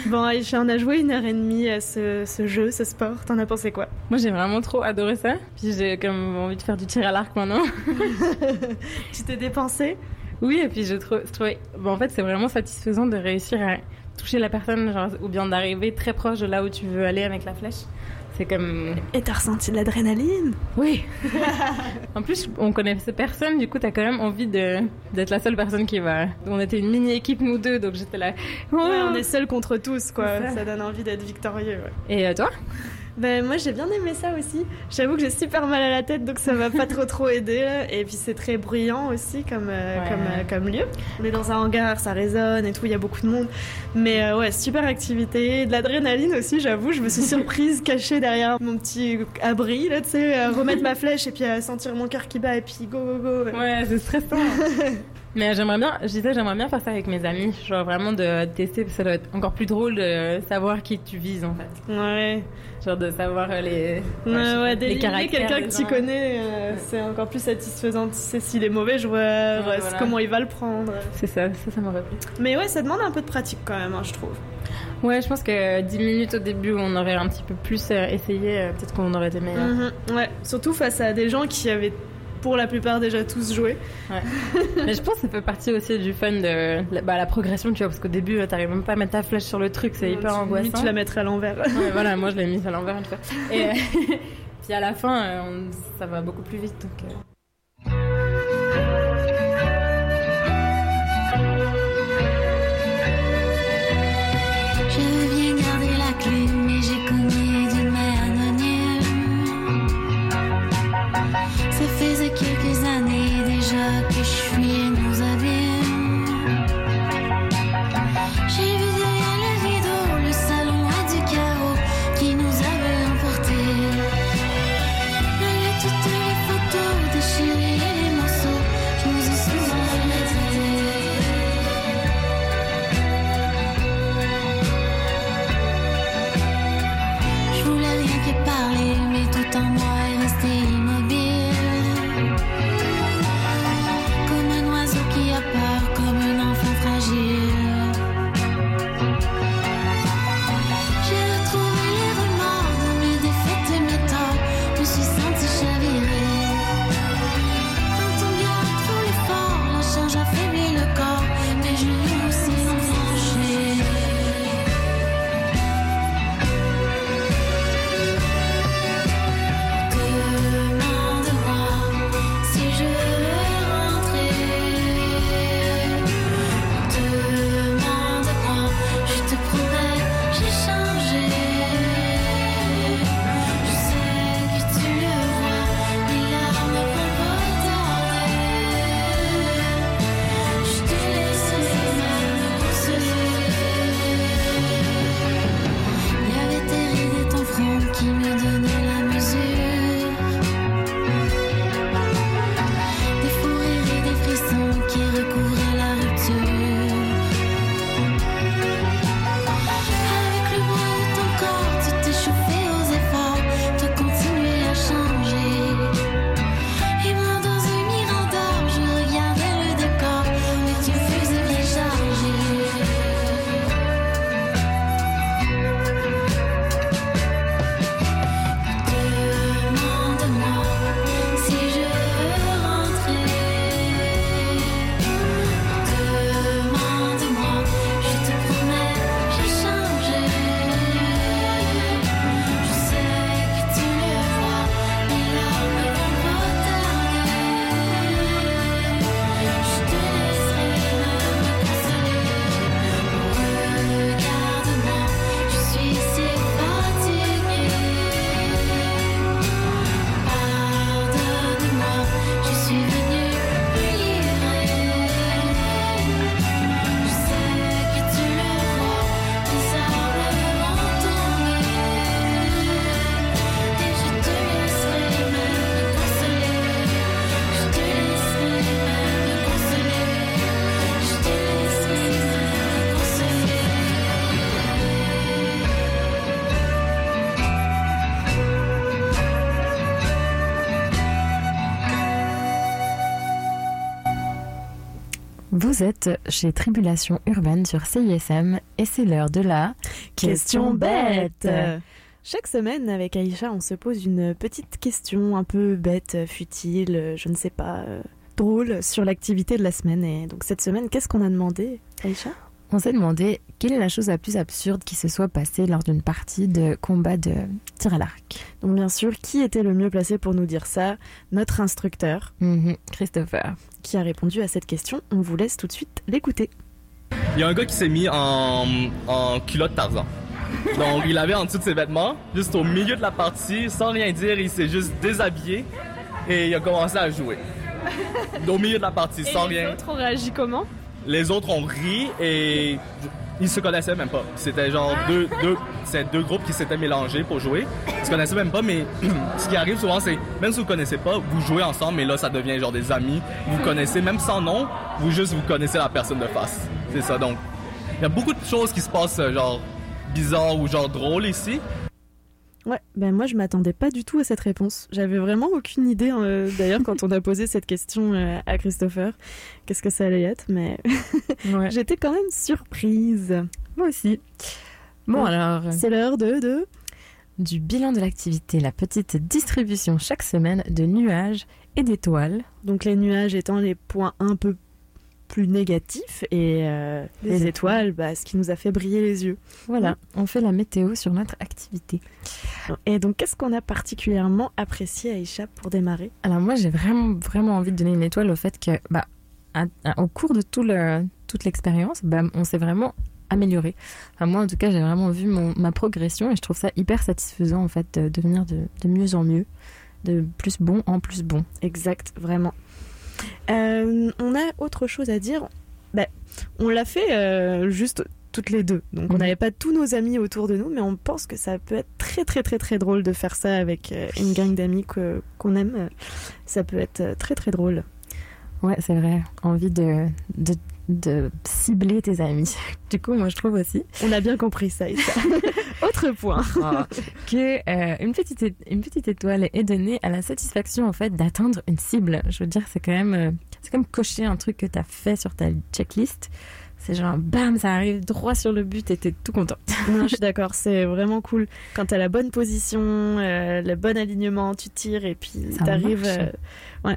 Bon, Aïcha, on a joué une heure et demie à ce, ce jeu, ce sport. T'en as pensé quoi? Moi, j'ai vraiment trop adoré ça. Puis j'ai comme envie de faire du tir à l'arc maintenant. Tu t'es dépensé? Oui, et puis je trou- je trouvais. bon, en fait, c'est vraiment satisfaisant de réussir à toucher la personne, genre, ou bien d'arriver très proche de là où tu veux aller avec la flèche. C'est comme. Et t'as ressenti de l'adrénaline Oui. en plus, on connaissait personne, du coup, t'as quand même envie de d'être la seule personne qui va. On était une mini équipe nous deux, donc j'étais là. Ouais, on est seuls contre tous, quoi. Ça. ça. donne envie d'être victorieux. ouais. Et euh, toi? Ben, moi, j'ai bien aimé ça aussi. J'avoue que j'ai super mal à la tête, donc ça m'a pas trop trop aidé. Et puis, c'est très bruyant aussi comme, euh, Ouais. comme, euh, comme lieu. On est dans un hangar, ça résonne et tout, il y a beaucoup de monde. Mais euh, ouais, super activité. De l'adrénaline aussi, j'avoue. Je me suis surprise cachée derrière mon petit abri, là, tu sais, remettre ma flèche et puis à sentir mon cœur qui bat et puis go, go, go. Ouais, c'est stressant. Mais j'aimerais bien, je disais, j'aimerais bien faire ça avec mes amis. Genre vraiment de tester, parce que ça doit être encore plus drôle de savoir qui tu vises en fait. Ouais. Genre de savoir euh, les. Ouais, je- ouais, les caractères quelqu'un que tu connais, euh, c'est encore plus satisfaisant. Tu sais s'il est mauvais joueur, Ouais, voilà. comment il va le prendre. C'est ça, ça, ça m'aurait plu. Mais ouais, ça demande un peu de pratique quand même, hein, je trouve. Ouais, je pense que 10 minutes au début, on aurait un petit peu plus euh, essayé, peut-être qu'on aurait été meilleur. Mhm, Ouais, surtout face à des gens qui avaient pour la plupart déjà tous joué. Ouais. Mais je pense que ça fait partie aussi du fun de la, bah, la progression, tu vois, parce qu'au début, euh, t'arrives même pas à mettre ta flèche sur le truc, c'est hyper Tu- angoissant. tu la mettrais à l'envers. Ouais, voilà, moi je l'ai mise à l'envers une fois. Et Puis à la fin, euh, on- ça va beaucoup plus vite. Donc, euh. Vous êtes chez Tribulation Urbaine sur CISM et c'est l'heure de la Question bête Chaque semaine, avec Aïcha, on se pose une petite question un peu bête, futile, je ne sais pas, euh, drôle sur l'activité de la semaine. Et donc cette semaine, qu'est-ce qu'on a demandé, Aïcha? On s'est demandé quelle est la chose la plus absurde qui se soit passée lors d'une partie de combat de tir à l'arc. Donc bien sûr, qui était le mieux placé pour nous dire ça? Notre instructeur, Mhm, Christopher. Qui a répondu à cette question. On vous laisse tout de suite l'écouter. Il y a un gars qui s'est mis en, en culotte Tarzan. Donc, il avait en dessous de ses vêtements, juste au milieu de la partie, sans rien dire, il s'est juste déshabillé et il a commencé à jouer. Au milieu de la partie, sans les rien. autres ont réagi comment? Les autres ont ri et ils se connaissaient même pas. C'était genre deux, deux, c'est deux groupes qui s'étaient mélangés pour jouer. Ils se connaissaient même pas, mais ce qui arrive souvent, c'est même si vous connaissez pas, vous jouez ensemble, mais là, ça devient genre des amis. Vous connaissez, même sans nom, vous juste vous connaissez la personne de face. C'est ça. Donc, il y a beaucoup de choses qui se passent euh, genre bizarres ou genre drôles ici. Ouais, ben moi je m'attendais pas du tout à cette réponse. J'avais vraiment aucune idée euh, d'ailleurs quand on a posé cette question euh, à Christopher, qu'est-ce que ça allait être, mais j'étais quand même surprise. Moi aussi. Bon Ouais. alors. C'est l'heure de, de Du bilan de l'activité, la petite distribution chaque semaine de nuages et d'étoiles. Donc les nuages étant les points un peu plus négatif et euh, Les les, étoiles. bah, ce qui nous a fait briller les yeux. Voilà, on fait la météo sur notre activité. Et donc, qu'est-ce qu'on a particulièrement apprécié, Aïcha, pour démarrer? Alors moi, j'ai vraiment, vraiment envie de donner une étoile au fait que, bah, à- à- au cours de tout le, toute l'expérience, bah, on s'est vraiment amélioré. Enfin, moi, en tout cas, j'ai vraiment vu mon, ma progression et je trouve ça hyper satisfaisant, en fait, de devenir de, de mieux en mieux, de plus bon en plus bon. Exact, vraiment. Euh, on a autre chose à dire. Bah, on l'a fait euh, juste toutes les deux. Donc on Mhm. n'avait pas tous nos amis autour de nous, mais on pense que ça peut être très très très très drôle de faire ça avec euh, une gang d'amis qu'on aime. Ça peut être très très drôle. Ouais, c'est vrai. Envie de, de, de cibler tes amis. Du coup, moi, je trouve aussi. On a bien compris ça. Aïcha. Autre point. que euh, une, petite, une petite étoile est donnée à la satisfaction en fait d'atteindre une cible. Je veux dire, c'est quand même euh, c'est comme cocher un truc que tu as fait sur ta checklist. C'est genre bam, ça arrive droit sur le but et t'es tout content. Non, je suis d'accord, c'est vraiment cool. Quand t'as la bonne position, euh, le bon alignement, tu tires et puis Ça t'arrives. Ouais.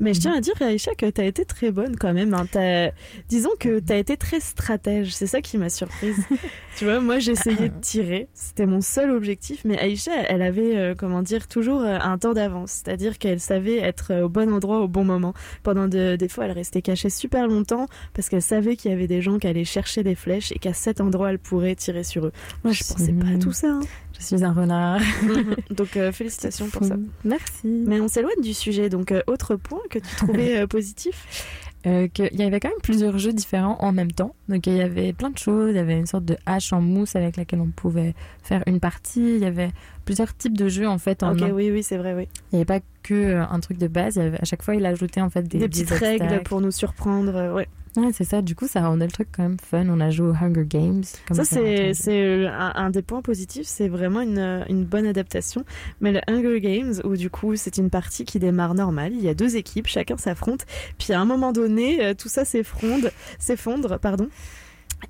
Mais je tiens à dire, Aïcha, que t'as été très bonne quand même. hein. Disons que t'as été très stratège. C'est ça qui m'a surprise. tu vois, moi j'essayais de tirer. C'était mon seul objectif. Mais Aïcha, elle avait, euh, comment dire, toujours euh, un temps d'avance. C'est-à-dire qu'elle savait être euh, au bon endroit au bon moment. Pendant de- des fois, elle restait cachée super longtemps parce qu'elle savait qu'il y avait des gens qui allaient chercher des flèches et qu'à cet endroit, elle pourrait tirer sur eux. Moi, je pensais pas à tout ça. hein. Je suis un renard. donc euh, félicitations pour ça. Merci. Mais on s'éloigne du sujet, donc euh, autre point que tu trouvais euh, positif qu'il y avait quand même plusieurs jeux différents en même temps. Donc il y avait plein de choses. Il y avait une sorte de hache en mousse avec laquelle on pouvait faire une partie. Il y avait plusieurs types de jeux en fait. En Ok, un. oui, oui, c'est vrai, oui. Il n'y avait pas que un truc de base. Il y avait, à chaque fois, il ajoutait en fait des, Des, petites règles pour nous surprendre, ouais. Ouais, c'est ça. Du coup, ça rendait le truc quand même fun. On a joué aux Hunger Games. comme Ça, ça, c'est un, un des points positifs, c'est vraiment une, euh, une bonne adaptation. Mais le Hunger Games, où du coup, c'est une partie qui démarre normale, il y a deux équipes, chacun s'affronte, puis à un moment donné, euh, tout ça s'effondre, s'effondre, pardon.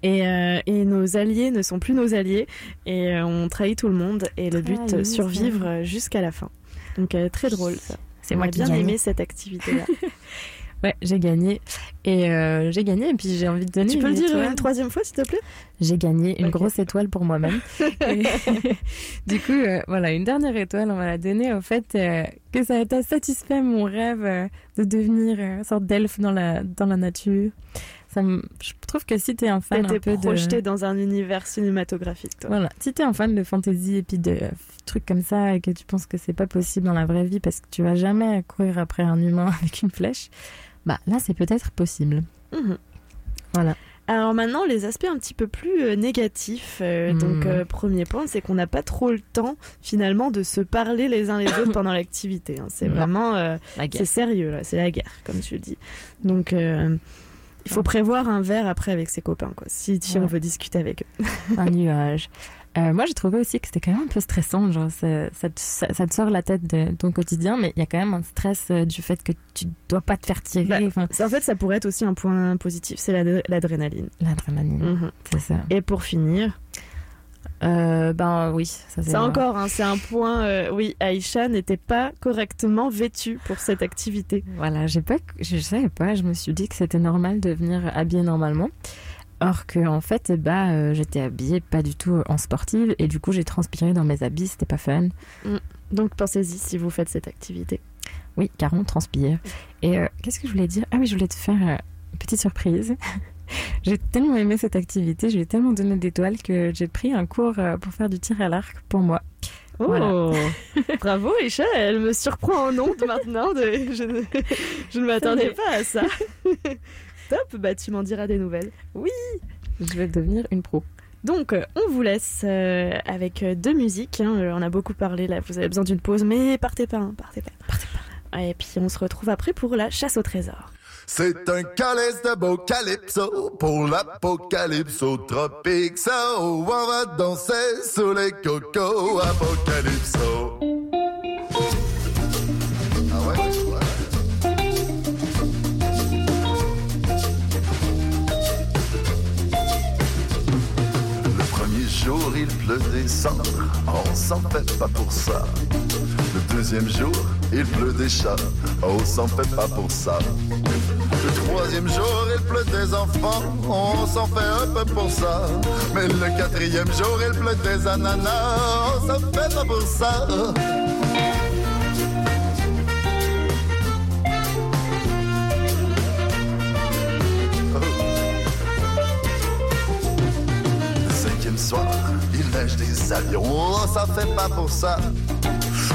Et, euh, et nos alliés ne sont plus nos alliés, et on trahit tout le monde, et le but, survivre jusqu'à la fin. Donc, euh, très drôle, ça. C'est moi qui bien gagne. aimé cette activité-là. Ouais, j'ai gagné. Et euh, j'ai gagné. Et puis j'ai envie de donner. tu peux une le dire étoile. une troisième fois, s'il te plaît? J'ai gagné une grosse étoile pour moi-même. Du coup, euh, voilà, une dernière étoile, on va la donner au fait euh, que ça a satisfait mon rêve de devenir une sorte d'elfe dans la, dans la nature. Ça me- je trouve que si t'es un fan un peu projeté de... dans un univers cinématographique, toi. Voilà, si t'es un fan de fantasy et puis de trucs comme ça et que tu penses que c'est pas possible dans la vraie vie parce que tu vas jamais courir après un humain avec une flèche, bah là c'est peut-être possible. Mhm. Voilà. Alors maintenant, les aspects un petit peu plus euh, négatifs. euh. Donc, euh, premier point, c'est qu'on n'a pas trop le temps finalement de se parler les uns les autres pendant l'activité. hein. C'est Non. vraiment, euh, c'est sérieux là, c'est la guerre, comme tu le dis. Donc, il faut prévoir un verre après avec ses copains, quoi, si, si on veut discuter avec eux. un nuage. Euh, moi, j'ai trouvé aussi que c'était quand même un peu stressant. Genre, ça, ça, te, ça- ça te sort la tête de ton quotidien, mais il y a quand même un stress euh, du fait que tu dois pas te faire tirer. Bah, En fait, ça pourrait être aussi un point positif, c'est l'ad- l'adrénaline. L'adrénaline, Mhm. c'est ça. Et pour finir, Euh, ben oui, ça c'est encore, hein, c'est un point. euh, oui, Aïcha n'était pas correctement vêtue pour cette activité. Voilà, j'ai pas, je savais pas. Je me suis dit que c'était normal de venir habillée normalement. Or que en fait, bah, euh, j'étais habillée pas du tout en sportive et du coup j'ai transpiré dans mes habits, c'était pas fun. Mm. Donc pensez-y si vous faites cette activité. Oui, car on transpire. Et euh, qu'est-ce que je voulais dire? Ah oui, je voulais te faire euh, une petite surprise. j'ai tellement aimé cette activité, je lui ai tellement donné d'étoiles que j'ai pris un cours euh, pour faire du tir à l'arc pour moi. Oh Voilà. Bravo Aïcha, elle me surprend en ondes maintenant. de- Je ne, je ne m'attendais pas à ça. Top, bah tu m'en diras des nouvelles. Oui, je vais devenir une pro. Donc, euh, on vous laisse euh, avec euh, deux musiques. hein. On a beaucoup parlé là, vous avez besoin d'une pause, mais partez pas, hein, partez pas. Partez pas. Et puis on se retrouve après pour la chasse au trésor. C'est un calice de beau calypso pour l'apocalypso tropique. Ça, on va danser sous les cocos apocalypso. Jour, il pleut des cendres, on s'en fait pas pour ça. Le deuxième jour, il pleut des chats, on s'en fait pas pour ça. Le troisième jour, il pleut des enfants, on s'en fait un peu pour ça. Mais le quatrième jour, il pleut des ananas, on s'en fait pas pour ça. Avions, oh, ça fait pas pour ça.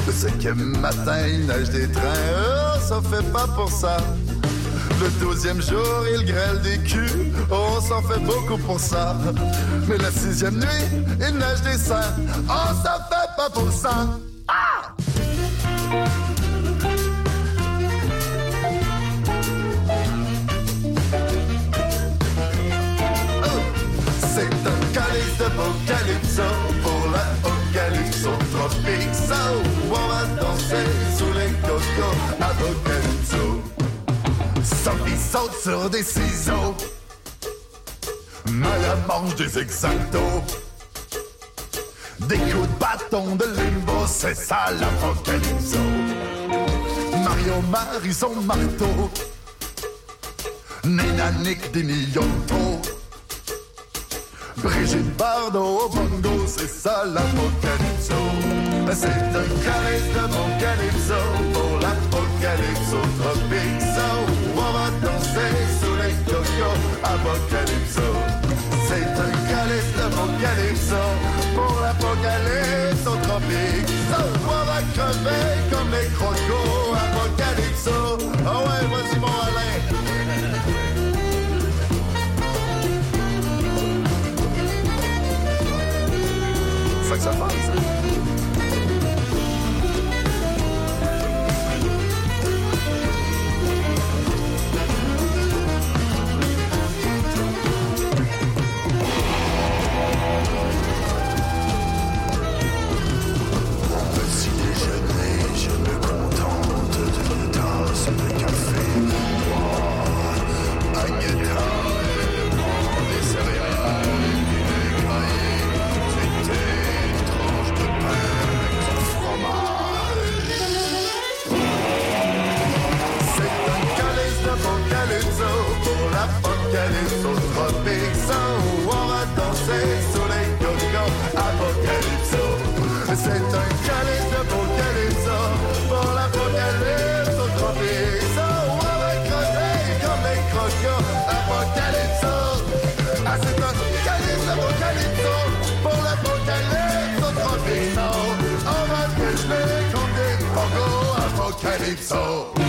Le cinquième matin, il neige des trains, oh, ça fait pas pour ça. Le douzième jour, il grêle des culs, oh, on s'en fait beaucoup pour ça. Mais la sixième nuit, il neige des seins, oh, ça fait pas pour ça. Ça, où on va danser sous les cocos apocalypso. Sophie saute sur des ciseaux. Maya mange des exactos. Des coups de bâton de limbo, c'est ça l'apocalypso. Mario marie son marteau. Nina des millions Brigitte Bardot au bongo, c'est ça l'apocalypso. C'est un de mon calypso pour l'apocalypso tropique. So, on va danser sous les cocos apocalypso. C'est un de mon calypso pour l'apocalypso tropique. So, on va crever comme les crocos C'est ça que ça passe. L'apocalypse au on va danser sous les cocos apocalypso. C'est un calice de Calypso pour l'apocalypse au tropique. Ça, où on va crever comme les crocos apocalypso. C'est un calice de Calypso pour l'apocalypse au on va dégeler comme des crocos apocalypso.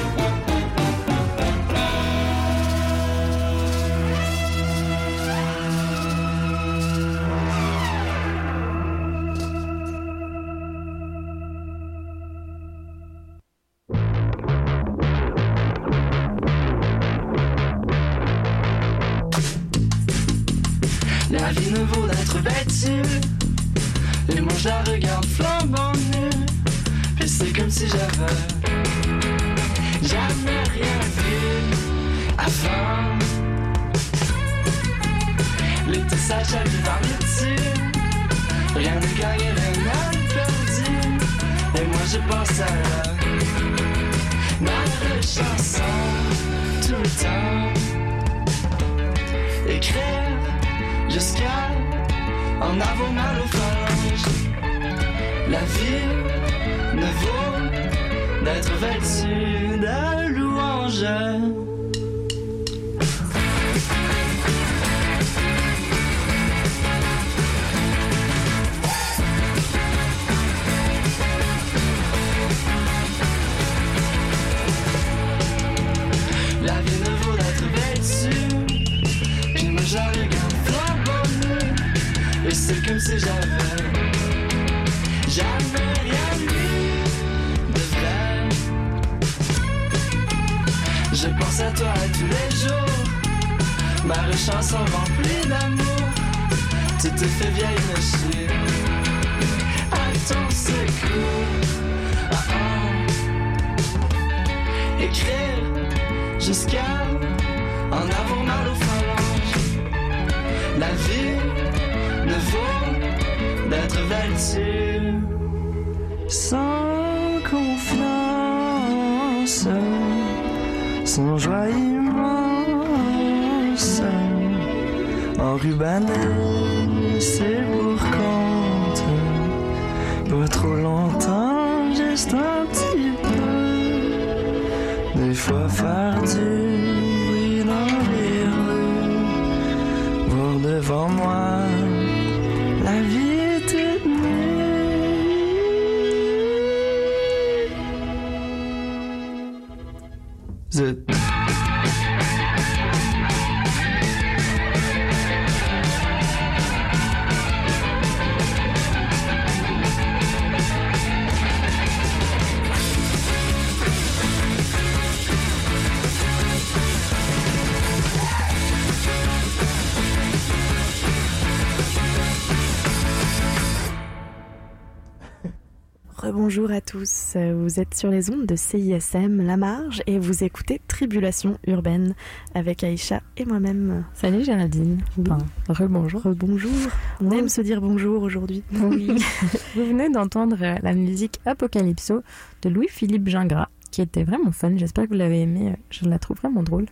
Rebonjour à tous, vous êtes sur les ondes de CISM La Marge et vous écoutez Tribulation Urbaine avec Aïcha et moi-même. Salut Géraldine. Enfin, rebonjour. Rebonjour. On aime se dire bonjour aujourd'hui. Oui. Vous venez d'entendre la musique Apocalypso de Louis-Philippe Gingras, qui était vraiment fun. J'espère que vous l'avez aimé. Je la trouve vraiment drôle.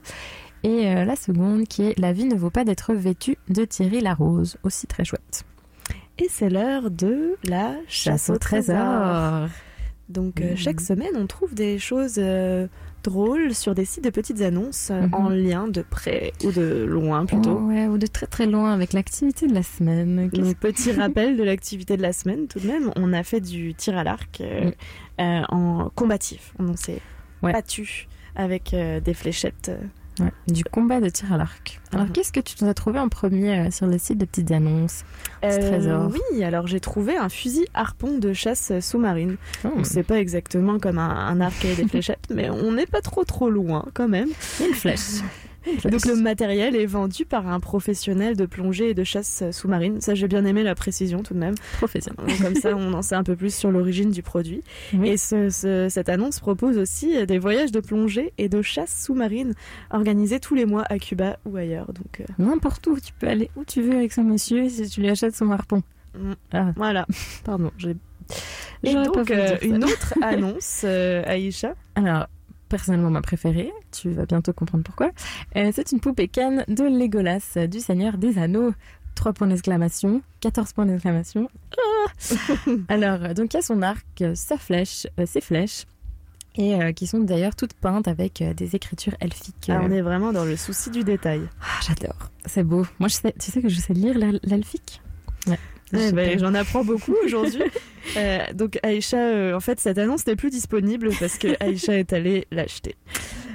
Et euh, la seconde, qui est La vie ne vaut pas d'être vêtue de Thierry Larose, aussi très chouette. Et c'est l'heure de la chasse au trésor. Donc euh, Mhm. chaque semaine, on trouve des choses euh, drôles sur des sites de petites annonces euh, Mhm. en lien de près ou de loin plutôt. Oh, ouais, ou de très très loin avec l'activité de la semaine. Donc, petit rappel de l'activité de la semaine tout de même, on a fait du tir à l'arc euh, Mm. euh, en combatif. On s'est Ouais. battu avec des fléchettes. Ouais, du combat de tir à l'arc. Alors, Mhm. qu'est-ce que tu nous as trouvé en premier euh, sur le site de petites annonces Euh, trésor. oui, alors j'ai trouvé un fusil harpon de chasse sous-marine. Oh. C'est pas exactement comme un, un arc et des fléchettes, mais on n'est pas trop trop loin quand même. Une flèche. Donc le matériel est vendu par un professionnel de plongée et de chasse sous-marine. Ça, j'ai bien aimé la précision tout de même. Professionnel. Comme ça, on en sait un peu plus sur l'origine du produit. Oui. Et ce- ce- cette annonce propose aussi des voyages de plongée et de chasse sous-marine organisés tous les mois à Cuba ou ailleurs. Donc euh, N'importe où, tu peux aller où tu veux avec ce monsieur si tu lui achètes son harpon. Mm. Ah, voilà. pardon, j'ai. Et donc euh, une autre annonce, euh, Aïcha? Alors, personnellement, ma préférée, tu vas bientôt comprendre pourquoi. Euh, c'est une poupée canne de Legolas euh, du Seigneur des Anneaux. 3 points d'exclamation, 14 points d'exclamation. Ah Alors, euh, donc il y a son arc, sa flèche, euh, ses flèches, et euh, qui sont d'ailleurs toutes peintes avec euh, des écritures elfiques. Ah, on est vraiment dans le souci du détail. Ah, j'adore, c'est beau. Moi, je sais, tu sais que je sais lire l'el- l'elfique? Ouais. Eh ben, pas. J'en apprends beaucoup aujourd'hui. Euh, donc Aïcha, euh, en fait, cette annonce n'est plus disponible parce que Aïcha est allée l'acheter.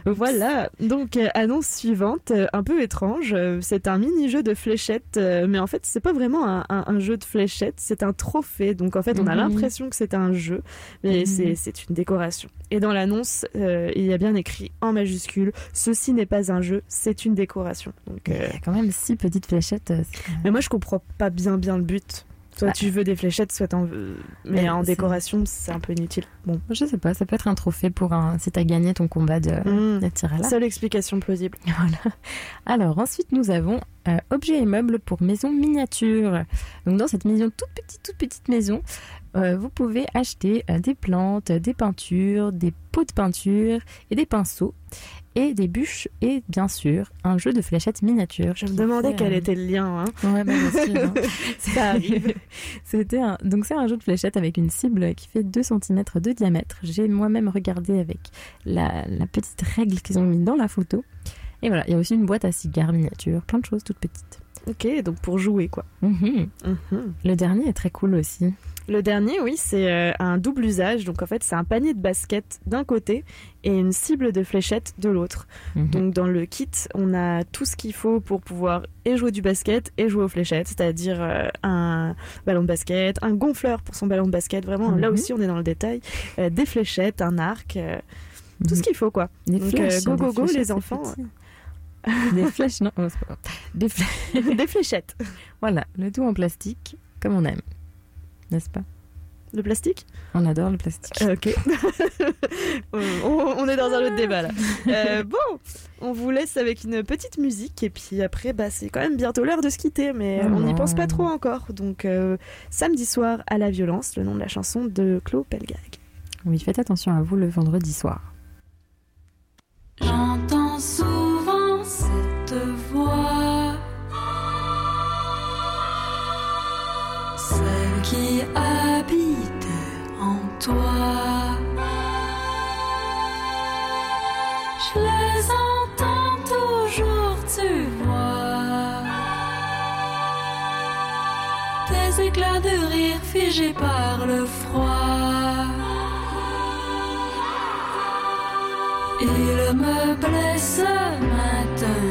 Voilà, donc euh, annonce suivante, euh, un peu étrange. euh, c'est un mini-jeu de fléchettes, mais en fait, c'est pas vraiment un, un- un jeu de fléchettes, c'est un trophée. Donc en fait, on a Mhm. l'impression que c'est un jeu, mais Mhm. c'est- une décoration. Et dans l'annonce, il y a bien écrit en majuscule Ceci n'est pas un jeu, c'est une décoration. Donc, Il y a quand même six petites fléchettes. mais moi, je comprends pas bien bien le but. Soit Ah. tu veux des fléchettes, soit t'en veux. Mais Mais en décoration, c'est un peu inutile. Bon. Je sais pas, ça peut être un trophée pour un si t'as gagné ton combat de, Mmh. de. Seule explication plausible. Voilà. Alors ensuite nous avons euh, objets et meubles pour maison miniature. Donc dans cette maison toute petite toute petite maison, euh, vous pouvez acheter euh, des plantes, des peintures, des pots de peinture et des pinceaux et des bûches et bien sûr un jeu de fléchettes miniatures. Je me demandais quel était le lien. Hein. Ouais, bah, sûr, hein. Ça arrive. C'était un... donc c'est un jeu de fléchettes avec une cible qui fait 2 cm de diamètre. J'ai moi-même regardé avec la, la petite règle qu'ils ont mis dans la photo. Et voilà, il y a aussi une boîte à cigares miniature, plein de choses toutes petites. Ok, donc pour jouer quoi. Mhm. Mhm. Le dernier est très cool aussi. Le dernier, oui, c'est euh, un double usage. Donc en fait, c'est un panier de basket d'un côté et une cible de fléchettes de l'autre. Mhm. Donc dans le kit, on a tout ce qu'il faut pour pouvoir et jouer du basket et jouer aux fléchettes, c'est-à-dire euh, un ballon de basket, un gonfleur pour son ballon de basket. Vraiment, là aussi, on est dans le détail. Euh, des fléchettes, un arc, tout ce qu'il faut quoi. Des Donc flèches, euh, go go go les enfants. Des flèches, non, oh, c'est pas grave. Des, flè- des fléchettes. Voilà, le tout en plastique, comme on aime. N'est-ce pas? Le plastique? On adore le plastique. Euh, Ok. on, on est dans un autre débat là. Euh, bon, on vous laisse avec une petite musique et puis après, bah, c'est quand même bientôt l'heure de se quitter, mais Oh on n'y pense pas trop encore. Donc, euh, samedi soir à la violence, le nom de la chanson de Claude Pelgag. Oui, faites attention à vous le vendredi soir. J'entends souvent toi. Je les entends toujours, tu vois. Des éclats de rire figés par le froid. Il me blesse maintenant.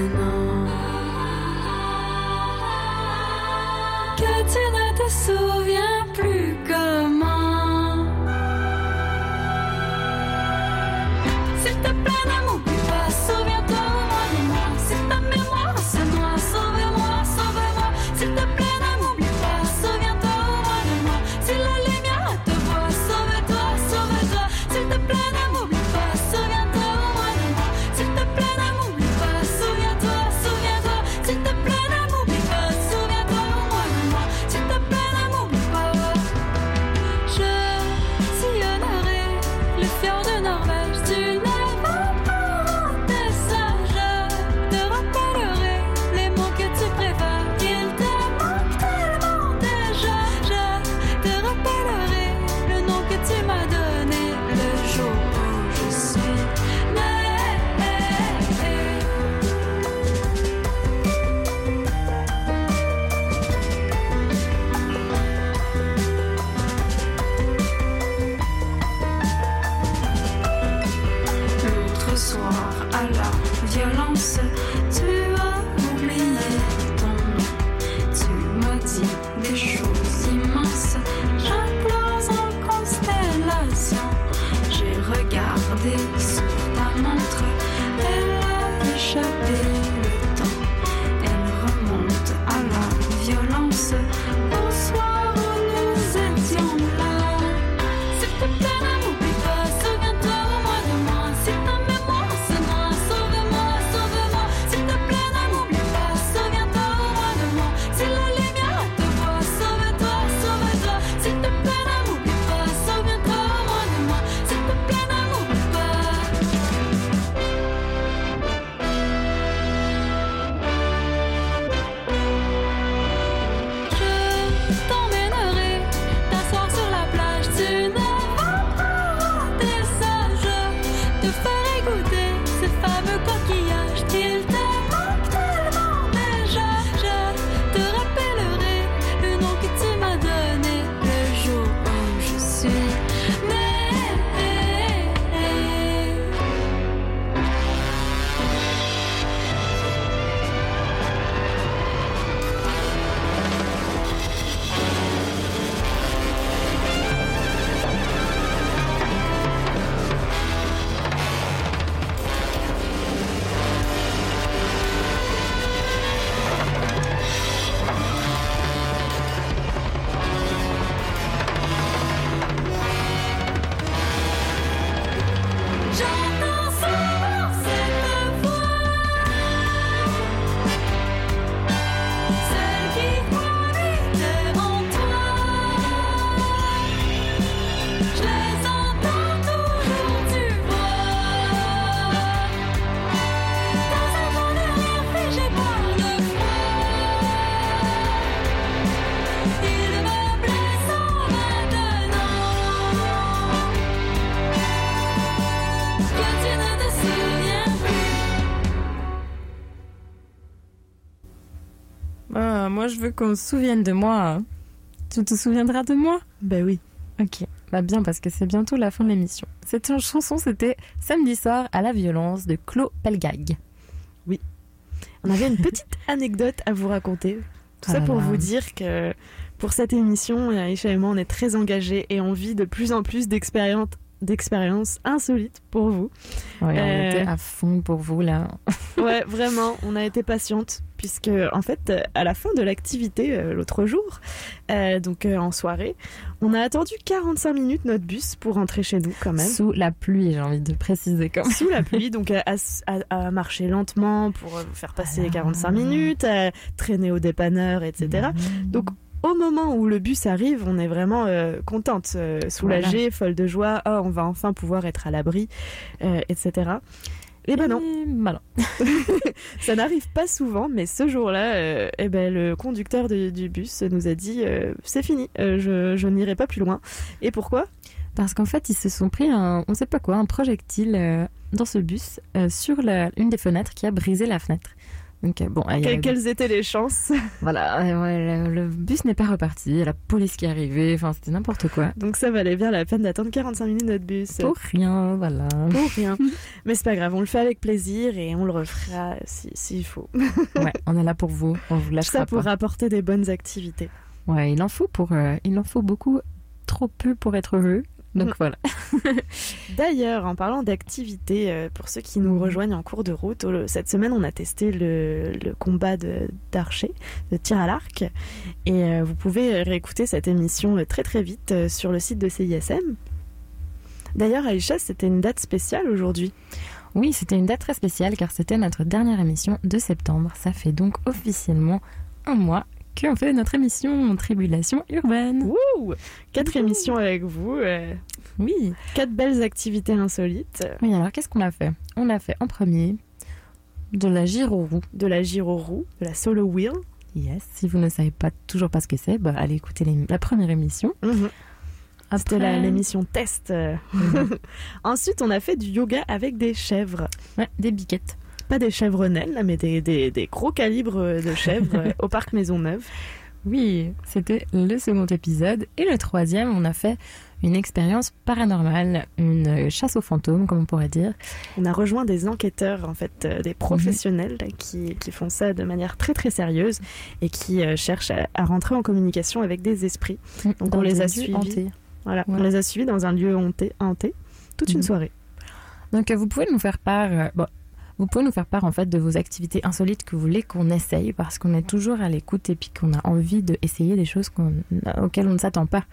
Veux qu'on se souvienne de moi. hein. Tu te souviendras de moi Ben oui. Ok, bah bien parce que c'est bientôt la fin de l'émission. Cette chanson, c'était Samedi soir à la violence de Claude Pelgag. Oui. On avait une petite anecdote à vous raconter. Tout Ah ça là pour là. vous dire que pour cette émission, Aïcha et moi, on est très engagés et on vit de plus en plus d'expériences d'expériences insolites pour vous. On Euh, était à fond pour vous là. Ouais, vraiment, on a été patiente puisque en fait, à la fin de l'activité euh, l'autre jour, euh, donc euh, en soirée, on a attendu 45 minutes notre bus pour rentrer chez nous quand même. Sous la pluie, j'ai envie de préciser quand même. Sous la pluie, donc à, à- à marcher lentement pour faire passer les 45 minutes, à traîner au dépanneur, etc. Donc au moment où le bus arrive, on est vraiment euh, contente, euh, soulagée, folle de joie. Oh, on va enfin pouvoir être à l'abri, euh, etc. Eh ben non. malin. Ça n'arrive pas souvent, mais ce jour-là, euh, eh ben, le conducteur de- du bus nous a dit euh, c'est fini, euh, je, je n'irai pas plus loin. Et pourquoi? Parce qu'en fait, ils se sont pris un, on sait pas quoi, un projectile dans ce bus sur la- une des fenêtres qui a brisé la fenêtre. Euh, bon, Que- Quelles étaient les chances voilà, euh, ouais, le, bus n'est pas reparti, la police qui est arrivée, enfin c'était n'importe quoi. Donc ça valait bien la peine d'attendre 45 minutes notre bus. Pour rien, voilà. Pour rien. Mais c'est pas grave, on le fait avec plaisir et on le refera si- s'il faut. ouais, on est là pour vous, on vous lâchera Ça pour pas. apporter des bonnes activités. Ouais, il en faut pour, euh, il en faut beaucoup, trop peu pour être heureux. Donc Mm. voilà. D'ailleurs, en parlant d'activités, euh, pour ceux qui nous rejoignent en cours de route, cette semaine on a testé le, le combat de- d'archer, de tir à l'arc. Et euh, vous pouvez réécouter cette émission euh, très très vite sur le site de CISM. D'ailleurs, Aïcha, c'était une date spéciale aujourd'hui. Oui, c'était une date très spéciale car c'était notre dernière émission de septembre. Ça fait donc officiellement un mois qu'on fait notre émission Tribulation urbaine. Wouh Quatre émissions avec vous. euh, Oui. Quatre belles activités insolites. Oui, alors qu'est-ce qu'on a fait? On a fait en premier de la gyroroue. De la gyroroue, de la solo wheel. Yes, si vous ne savez pas toujours pas ce que c'est, bah, allez écouter les- la première émission. C'était la- l'émission test. euh. Ensuite, on a fait du yoga avec des chèvres. Ouais, des biquettes. Pas des chèvres naines, là, mais des, des- des gros calibres de chèvres euh, au parc Maisonneuve. Oui, c'était le second épisode. Et le troisième, on a fait une expérience paranormale, une chasse aux fantômes, comme on pourrait dire. On a rejoint des enquêteurs, en fait, euh, des professionnels qui, qui font ça de manière très très sérieuse et qui euh, cherchent à, à rentrer en communication avec des esprits. Donc Dans on les a suivis. Voilà, on les a suivis dans un lieu hanté, hanté toute une Mhm. soirée. Donc vous pouvez nous faire part, bon, vous pouvez nous faire part en fait de vos activités insolites que vous voulez qu'on essaye parce qu'on est toujours à l'écoute et puis qu'on a envie d'essayer des choses auxquelles on ne s'attend pas.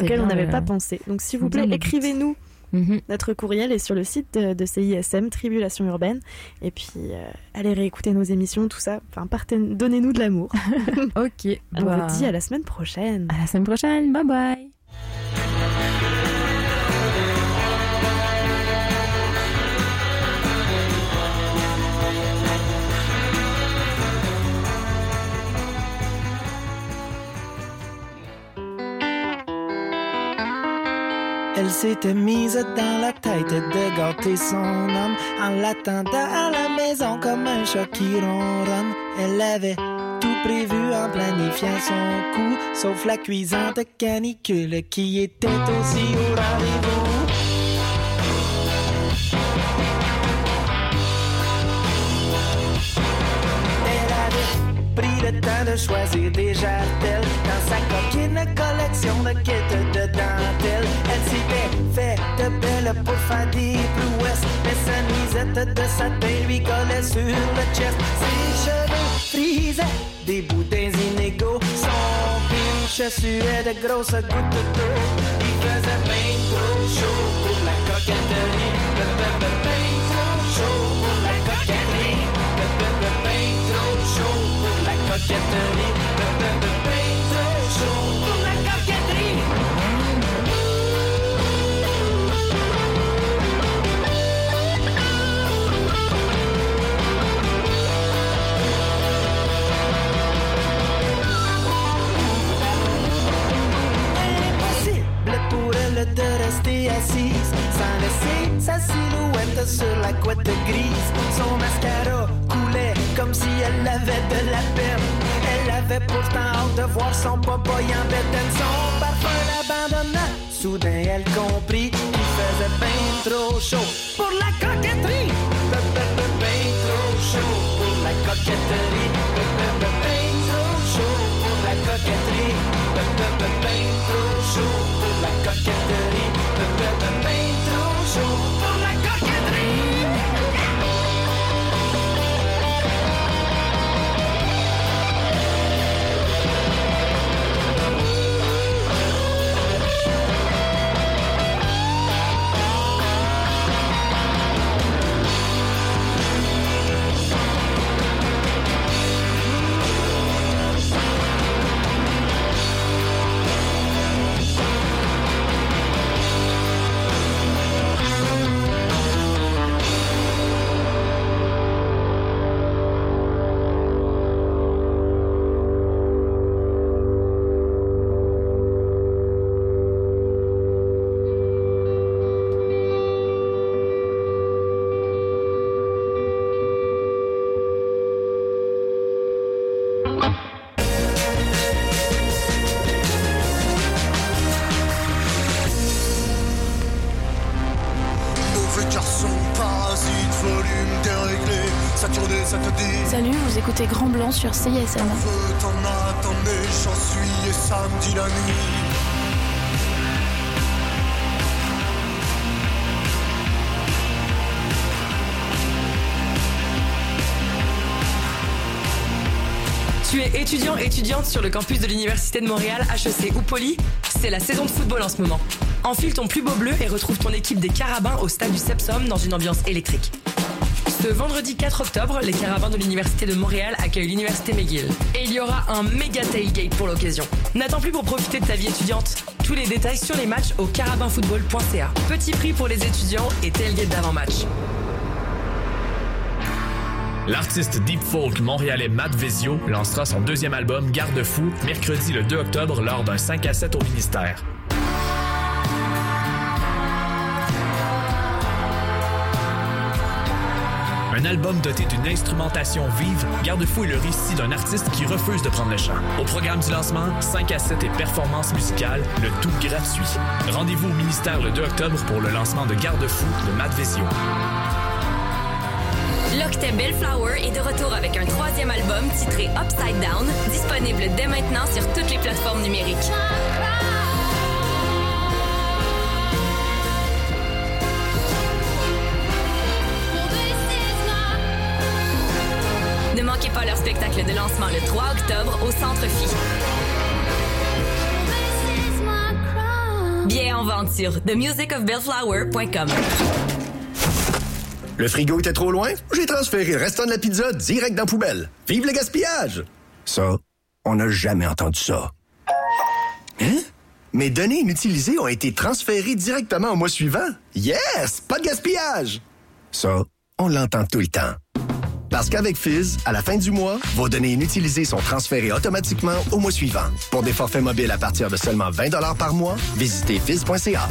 Auquel on n'avait le- pas pensé. Donc s'il vous plaît, écrivez-nous. Mhm. Notre courriel est sur le site de, de CISM, Tribulation Urbaine. Et puis, euh, allez réécouter nos émissions, tout ça. Enfin, donnez-nous de l'amour. ok. On bah, vous dit à la semaine prochaine. à la semaine prochaine. Bye bye. Elle s'était mise dans la tête de gâter son homme en l'attendant à la maison comme un chat qui ronronne. Elle avait tout prévu en planifiant son coup, sauf la cuisante canicule qui était aussi au rendez-vous. Le temps de choisir des jartelles dans sa coquine collection de kits de dentelle. Elle s'était fait de belle pour faire des prouesses, mais sa nuisette de satin lui collait sur le chest. Ses cheveux frisaient des boudins inégaux, son pinche suait de grosses gouttes d'eau. Il faisait bien trop chaud pour la coquetterie, ben trop chaud coquetterie, la coquetterie. Pour elle de rester assise sans laisser sa silhouette sur la couette grise. Son mascara comme si elle avait de la peine. Elle avait pourtant hâte de voir son popoy en bédaine. Son parfum l'abandonna. Soudain, elle comprit qu'il faisait bien trop chaud pour la coquetterie. Ben trop chaud pour la coquetterie. Ben trop chaud pour la coquetterie. Ben trop chaud pour la coquetterie. Sur CISM. Tu es étudiant, étudiante sur le campus de l'Université de Montréal, HEC ou Poly C'est la saison de football en ce moment. Enfile ton plus beau bleu et retrouve ton équipe des Carabins au stade du Sepsum dans une ambiance électrique. Ce vendredi 4 octobre, les Carabins de l'Université de Montréal accueillent l'Université McGill. Et il y aura un méga tailgate pour l'occasion. N'attends plus pour profiter de ta vie étudiante. Tous les détails sur les matchs au carabinfootball.ca. Petit prix pour les étudiants et tailgate d'avant-match. L'artiste deep folk montréalais Matt Vezio lancera son deuxième album Garde-fou mercredi le 2 octobre lors d'un 5 à 7 au ministère. Un album doté d'une instrumentation vive, Garde-fou est le récit d'un artiste qui refuse de prendre le chant. Au programme du lancement, 5 à 7 et performances musicales, le tout gratuit. Rendez-vous au ministère le 2 octobre pour le lancement de Garde-fou de Matt Vezio. L'Octet Bellflower est de retour avec un troisième album titré Upside Down, disponible dès maintenant sur toutes les plateformes numériques. Spectacle de lancement le 3 octobre au Centre Phi. Billets en vente sur themusicofbellflower.com. Le frigo était trop loin? J'ai transféré le restant de la pizza direct dans la poubelle. Vive le gaspillage! Ça, on n'a jamais entendu ça. Hein? Mes données inutilisées ont été transférées directement au mois suivant. Yes! Pas de gaspillage! Ça, on l'entend tout le temps. Parce qu'avec Fizz, à la fin du mois, vos données inutilisées sont transférées automatiquement au mois suivant. Pour des forfaits mobiles à partir de seulement 20 par mois, visitez fizz.ca.